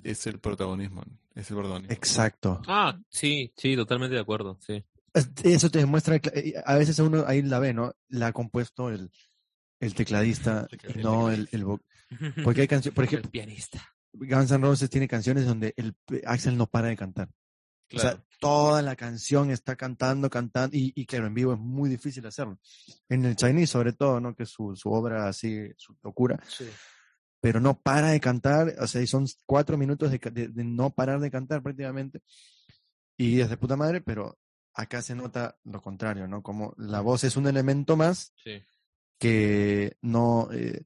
es el protagonismo. Es el protagonismo. Exacto. Ah, sí, sí, totalmente de acuerdo, sí. Es- Eso te demuestra, eh, a veces uno ahí la ve, ¿no? La ha compuesto el, el tecladista, El y tecladista. no el, el vo- Porque hay canciones, por El ejemplo, pianista. Guns N' Roses tiene canciones donde el Axel no para de cantar. O Claro. sea, toda la canción está cantando, cantando, y, y claro, en vivo es muy difícil hacerlo. En el Chinese, sobre todo, ¿no? Que su, su obra así, su locura. pero no para de cantar, o sea, y son cuatro minutos de, de- de no parar de cantar prácticamente, y es de puta madre, pero acá se nota lo contrario, ¿no? Como la voz es un elemento más Sí. que no, eh,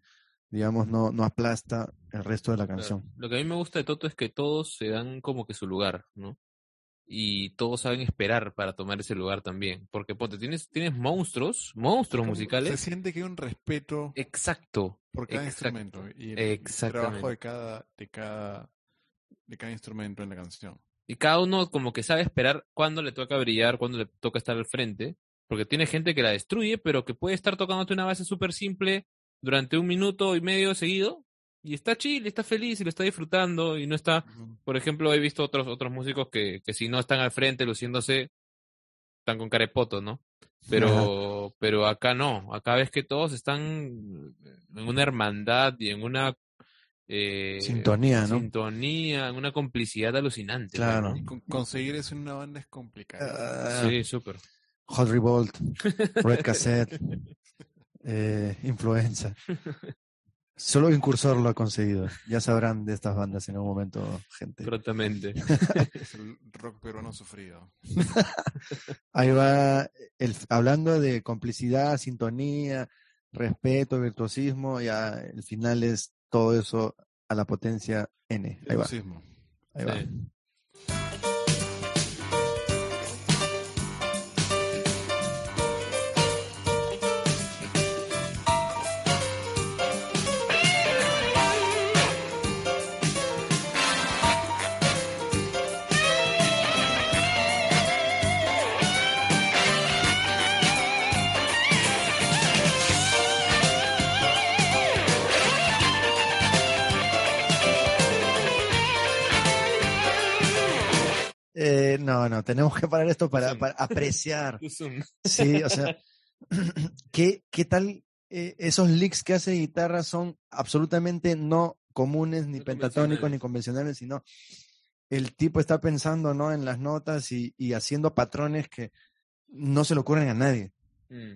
digamos, no, no aplasta el resto de la Claro. canción. Lo que a mí me gusta de Toto es que todos se dan como que su lugar, ¿no? Y todos saben esperar para tomar ese lugar también. Porque ponte, tienes, tienes monstruos, monstruos musicales. Se siente que hay un respeto Exacto. por cada exacto, instrumento y el, el trabajo de cada, de cada, de cada instrumento en la canción. Y cada uno como que sabe esperar cuándo le toca brillar, cuándo le toca estar al frente. Porque tiene gente que la destruye, pero que puede estar tocándote una base súper simple durante un minuto y medio seguido. Y está chill, está feliz y lo está disfrutando. Y no está Por ejemplo, he visto otros otros músicos que, que si no están al frente luciéndose, están con carepoto, ¿no? Pero, pero acá no, acá ves que todos están en una hermandad y en una eh, Sintonía, ¿no? sintonía, en una complicidad alucinante. Claro. ¿no? Y con- conseguir eso en una banda es complicado. Ah, Sí, súper. Hot Revolt, Red Cassette, eh, Influenza. Solo Incursor lo ha conseguido. Ya sabrán de estas bandas en algún momento, gente. Prontamente. Es el rock peruano sufrido. Ahí va, el, hablando de complicidad, sintonía, respeto, virtuosismo, ya el final es todo eso a la potencia N. Ahí va, Virtuosismo. ahí va. No, no, tenemos que parar esto para, apreciar. Sí, o sea, ¿qué, qué tal eh, esos licks que hace guitarra son absolutamente no comunes, ni No pentatónicos, ni convencionales. sino el tipo está pensando ¿no? en las notas y, y haciendo patrones que no se le ocurren a nadie. Mm.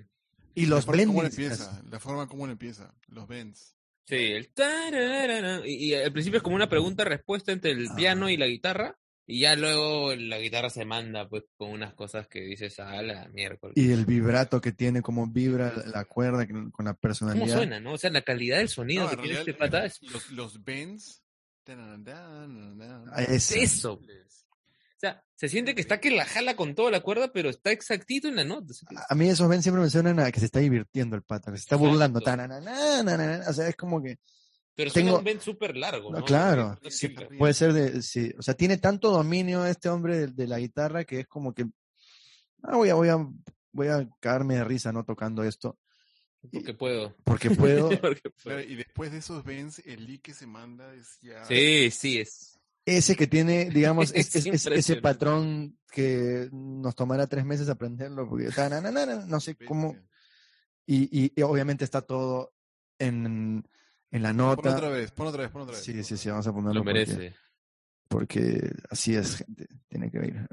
Y los la forma empieza, la forma como él empieza, los bends. Sí, el tararara, y, y al principio es como una pregunta-respuesta entre el piano Ah. y la guitarra, y ya luego la guitarra se manda pues con unas cosas que dices a la miércoles. Y el vibrato que tiene, como vibra la- cuerda con la ¿Cómo personalidad. suena, no? O sea, la calidad del sonido No, que en tiene este pata es los, los bends. Ah, ese. eso. O sea, se siente que está que la jala con toda la cuerda, pero está exactito en la nota. A mí esos ven siempre me suenan a que se está divirtiendo el pata, que se está burlando. O sea, es como que Pero suena tengo- un bend súper largo, No, ¿no? claro, sí, puede ser de, sí, o sea, tiene tanto dominio este hombre de, de la guitarra que es como que, ah, voy a, voy a, voy a cagarme de risa, ¿no? Tocando esto, Porque puedo. porque puedo, Porque puedo. Claro, y después de esos bends, el leak que se manda es ya. Sí, sí, es. ese que tiene, digamos, es- Es es- es- ese patrón que nos tomará tres meses aprenderlo, porque, tananana, no sé cómo, y, y- y obviamente está todo en, en la Pon nota. otra vez, pon otra vez, pon otra vez. Sí, sí, sí, vamos a ponerlo Lo porque- merece. porque así es, gente, tiene que ir.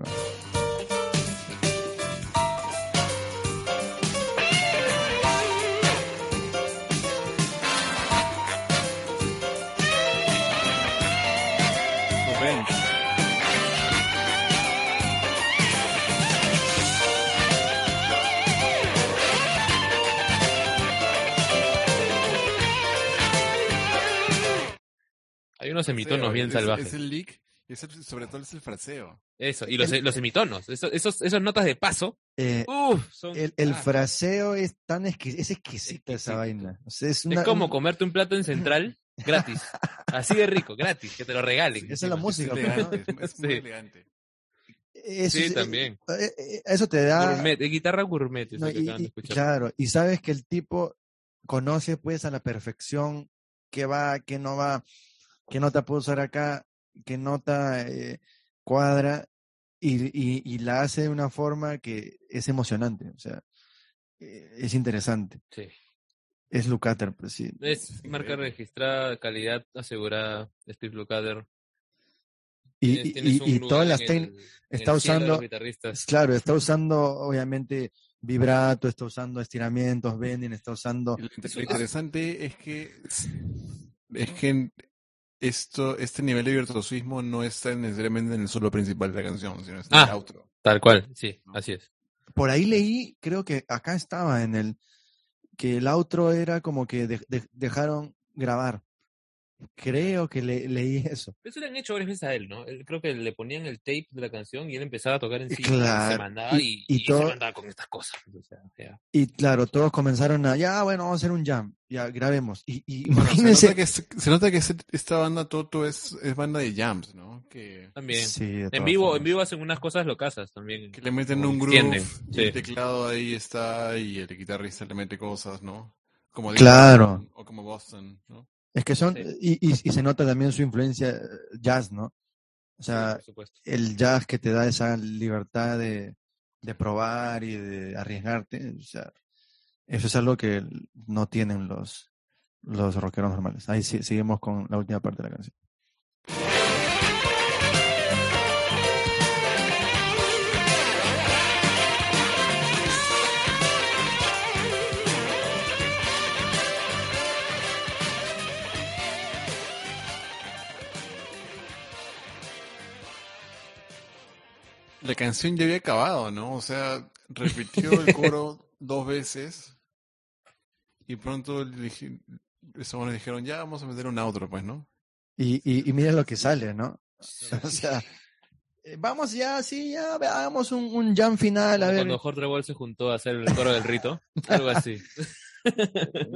Hay unos Fraseo, semitonos bien es- salvajes. Es el leak, y es el- sobre todo es el fraseo. Eso, y los, El- los semitonos. Esos, esos, esas notas de paso. Eh, Uf, son. el, el ah, fraseo es tan exquisito, es exquisita esa vaina. O sea, es, como un- comerte un plato en central gratis. Así de rico, gratis, que te lo regalen. Esa es la música, es pues, ¿no? elegante, es, es muy Sí. elegante. eso Sí, es- también. eh, eh, eso te da. Gourmet, de guitarra gourmet, eso no, que y- claro, y sabes que el tipo conoce pues a la perfección qué va, qué no va, qué nota puedo usar acá, qué nota eh, cuadra, y, y, y la hace de una forma que es emocionante, o sea, eh, es interesante. Sí. Es Lucater, pues sí. Es marca increíble. registrada, calidad asegurada, Steve Lukather. Y, Tienes- y- tienes todas las técnicas, está usando- claro, está usando obviamente vibrato, está usando estiramientos, bending, está usando... Lo, lo interesante es que es que esto, este nivel de virtuosismo no está necesariamente en el solo principal de la canción, sino está en el Ah. outro. Tal cual, sí, ¿no? así es. Por ahí leí, creo que acá estaba en el, que el outro era como que de- de- dejaron grabar. Creo que le- leí eso. Eso le han hecho varias veces a él, ¿no? Él- creo que le ponían el tape de la canción y él empezaba a tocar en sí. y se Claro, mandaba y- y, y todo- se mandaba con estas cosas. O sea, ya. Y claro, todos comenzaron a, ya, bueno, vamos a hacer un jam, ya, grabemos. Y, y Bueno, se, imagínense. nota que, se, se nota que esta banda Toto es, es banda de jams, ¿no? Que, También. Sí, En vivo, en vivo hacen unas cosas locasas también. que le meten un groove extienden, y sí. el teclado ahí está y el guitarrista le mete cosas, ¿no? Como Claro. O como Boston, ¿no? Es que son, Sí. y, y, y se nota también su influencia eh, jazz, ¿no? O sea, el jazz que te da esa libertad de, de probar y de arriesgarte, o sea, eso es algo que no tienen los, los rockeros normales. Ahí sí- seguimos con la última parte de la canción. La canción ya había acabado, ¿no? O sea, repitió el coro dos veces y pronto esos dijeron, ya vamos a meter un outro, pues, ¿no? Y, y, y mira lo que sale, ¿no? O sea, eh, vamos ya, sí, ya, hagamos un, un jam final, a ver. Cuando Jorge Revol se juntó a hacer el coro del rito. Algo así.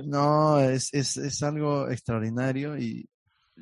No, es, es, es algo extraordinario y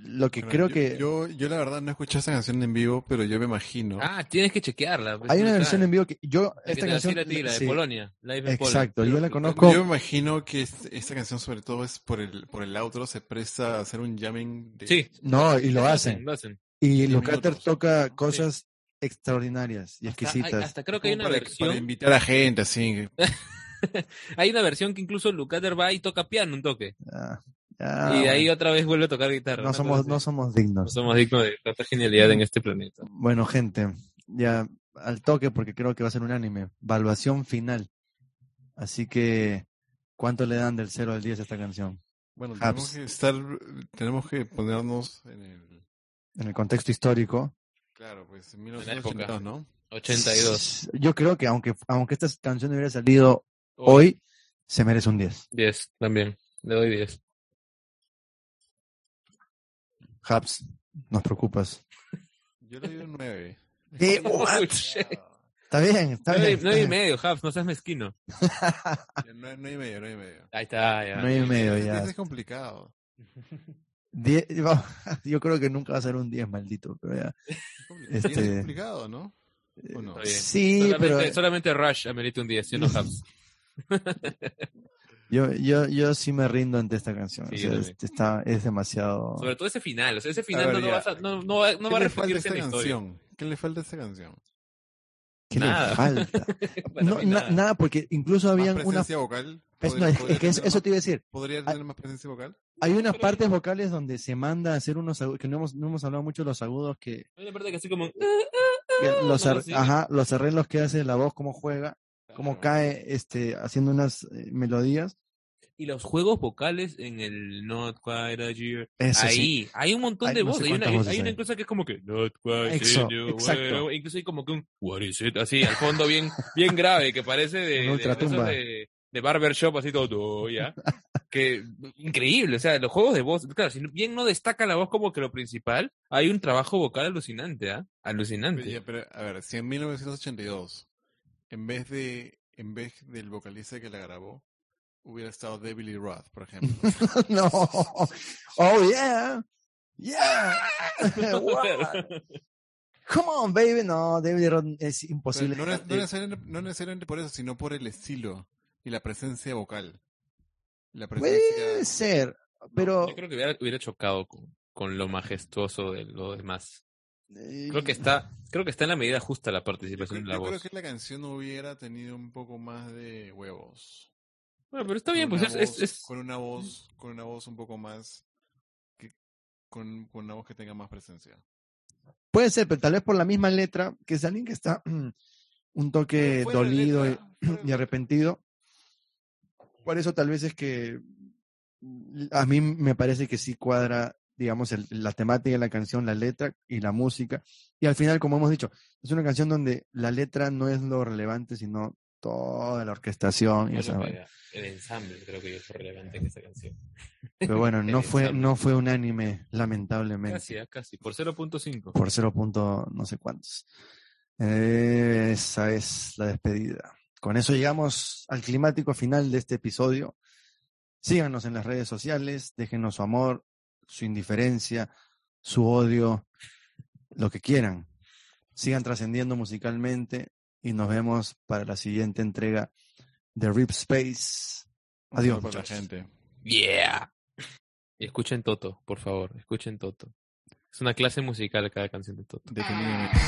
lo que Bueno, creo yo- que Yo, yo la verdad no escuché esa canción en vivo, pero yo me imagino. Ah, tienes que chequearla. pues, hay una versión en vivo que yo, La esta canción, a ti, la de sí, Polonia. Live exacto, yo la conozco. Yo me imagino que esta canción, sobre todo, es por el, por el outro, se presta a hacer un jamming de Sí. No, y lo hacen. Lo hacen. Y Lucater toca cosas extraordinarias y exquisitas. hasta creo que hay una para, versión. para invitar a gente, así. Hay una versión que incluso Lucater va y toca piano un toque. Ah, ya, y de ahí bueno, otra vez vuelve a tocar guitarra. no somos, no somos No dignos. somos dignos de tanta genialidad en este planeta. Bueno, gente, ya al toque porque creo que va a ser un anime. Evaluación final. Así que, ¿cuánto le dan del 0 al 10 a esta canción? Bueno, tenemos que estar, tenemos que ponernos en el, En el contexto histórico. claro, pues en la época. 1982, ¿no? 82. Yo creo que aunque, aunque esta canción hubiera salido hoy, se merece un 10. 10 también. Le doy 10. Habs, nos preocupas. Yo le doy un 9. ¿Qué? What? Está bien, está bien. 9 está y medio, Habs, no seas mezquino. 9 y medio, 9 y medio. Ahí está, ya. Nueve y medio ya. Es complicado. Die- yo creo que nunca va a ser un 10 maldito, pero ya. Es complicado, Este- es complicado ¿no? ¿O no? Sí, solamente, pero solamente Rush amerita un 10, ¿sí o no, Habs? Yo, yo, yo sí me rindo ante esta canción. Sí, o sea, es, está, es demasiado. Sobre todo ese final. O sea, ese final ver, no, vas a- no, no va, no ¿Qué va a repetirse en la historia. canción? ¿Qué le falta a esta canción? ¿Qué Nada. le falta? No, nada. nada, porque incluso ¿Más habían una. presencia vocal? Es, ¿Podría- no, es- es que eso más- te iba a decir. ¿Podría tener más presencia vocal? Hay unas partes vocales donde se manda a hacer unos agudos, que no hemos, no hemos hablado mucho de los agudos, que, Hay una parte que así como... que los, no, ar- sí. ajá, los arreglos que hace la voz, cómo juega, cómo cae este, haciendo unas eh, melodías. Y los juegos vocales en el Not Quite a Year. Eso ahí, sí. hay un montón Hay de no voces. Hay una, voces hay una incluso que es como que Not Quite your exacto. Incluso hay como que un What is it? Así, al fondo bien, bien grave, que parece de, de, de, de, barbershop, así todo, ya. que increíble, o sea, los juegos de voz, claro, si bien no destaca la voz como que lo principal, hay un trabajo vocal alucinante, ¿ah? Alucinante. Pero, pero, a ver, si en 1982, en vez de en vez del vocalista que la grabó, hubiera estado David Lee Roth, por ejemplo. no. Oh, yeah. Yeah. What? Come on, baby. No, David Lee Roth es imposible. no, no necesariamente, no necesariamente por eso, sino por el estilo y la presencia vocal. La Puede presencia... ser, pero Yo creo que hubiera, hubiera chocado con, con lo majestuoso de lo demás. Creo que está, creo que está en la medida justa la Yo, participación creo, de la yo creo voz. que la canción hubiera tenido un poco más de huevos. Bueno, pero está Con bien, pues una es, es, voz- es- con una voz, con una voz un poco más que, con, con una voz que tenga más presencia. puede ser, pero tal vez por la misma letra, que es alguien que está un toque dolido letra, y, arrepentido. Por eso tal vez es que a mí me parece que sí cuadra, digamos, el- la temática de la canción, la letra y la música. Y al final, como hemos dicho, es una canción donde la letra no es lo relevante, sino toda la orquestación y Bueno, esa el ensamble creo que fue relevante en esta canción. Pero bueno, no fue, ensamble. no fue unánime, lamentablemente. Casi, ah, casi, por 0.5. Por 0. punto no sé cuántos. Eh, esa es la despedida. Con eso llegamos al climático final de este episodio. Síganos en las redes sociales, déjenos su amor, su indiferencia, su odio, lo que quieran. Sigan trascendiendo musicalmente y nos vemos para la siguiente entrega de Rip Space. Adiós, la muchachos. gente. Yeah. Y escuchen Toto, por favor, escuchen Toto. Es una clase musical cada canción de Toto. Detenidamente.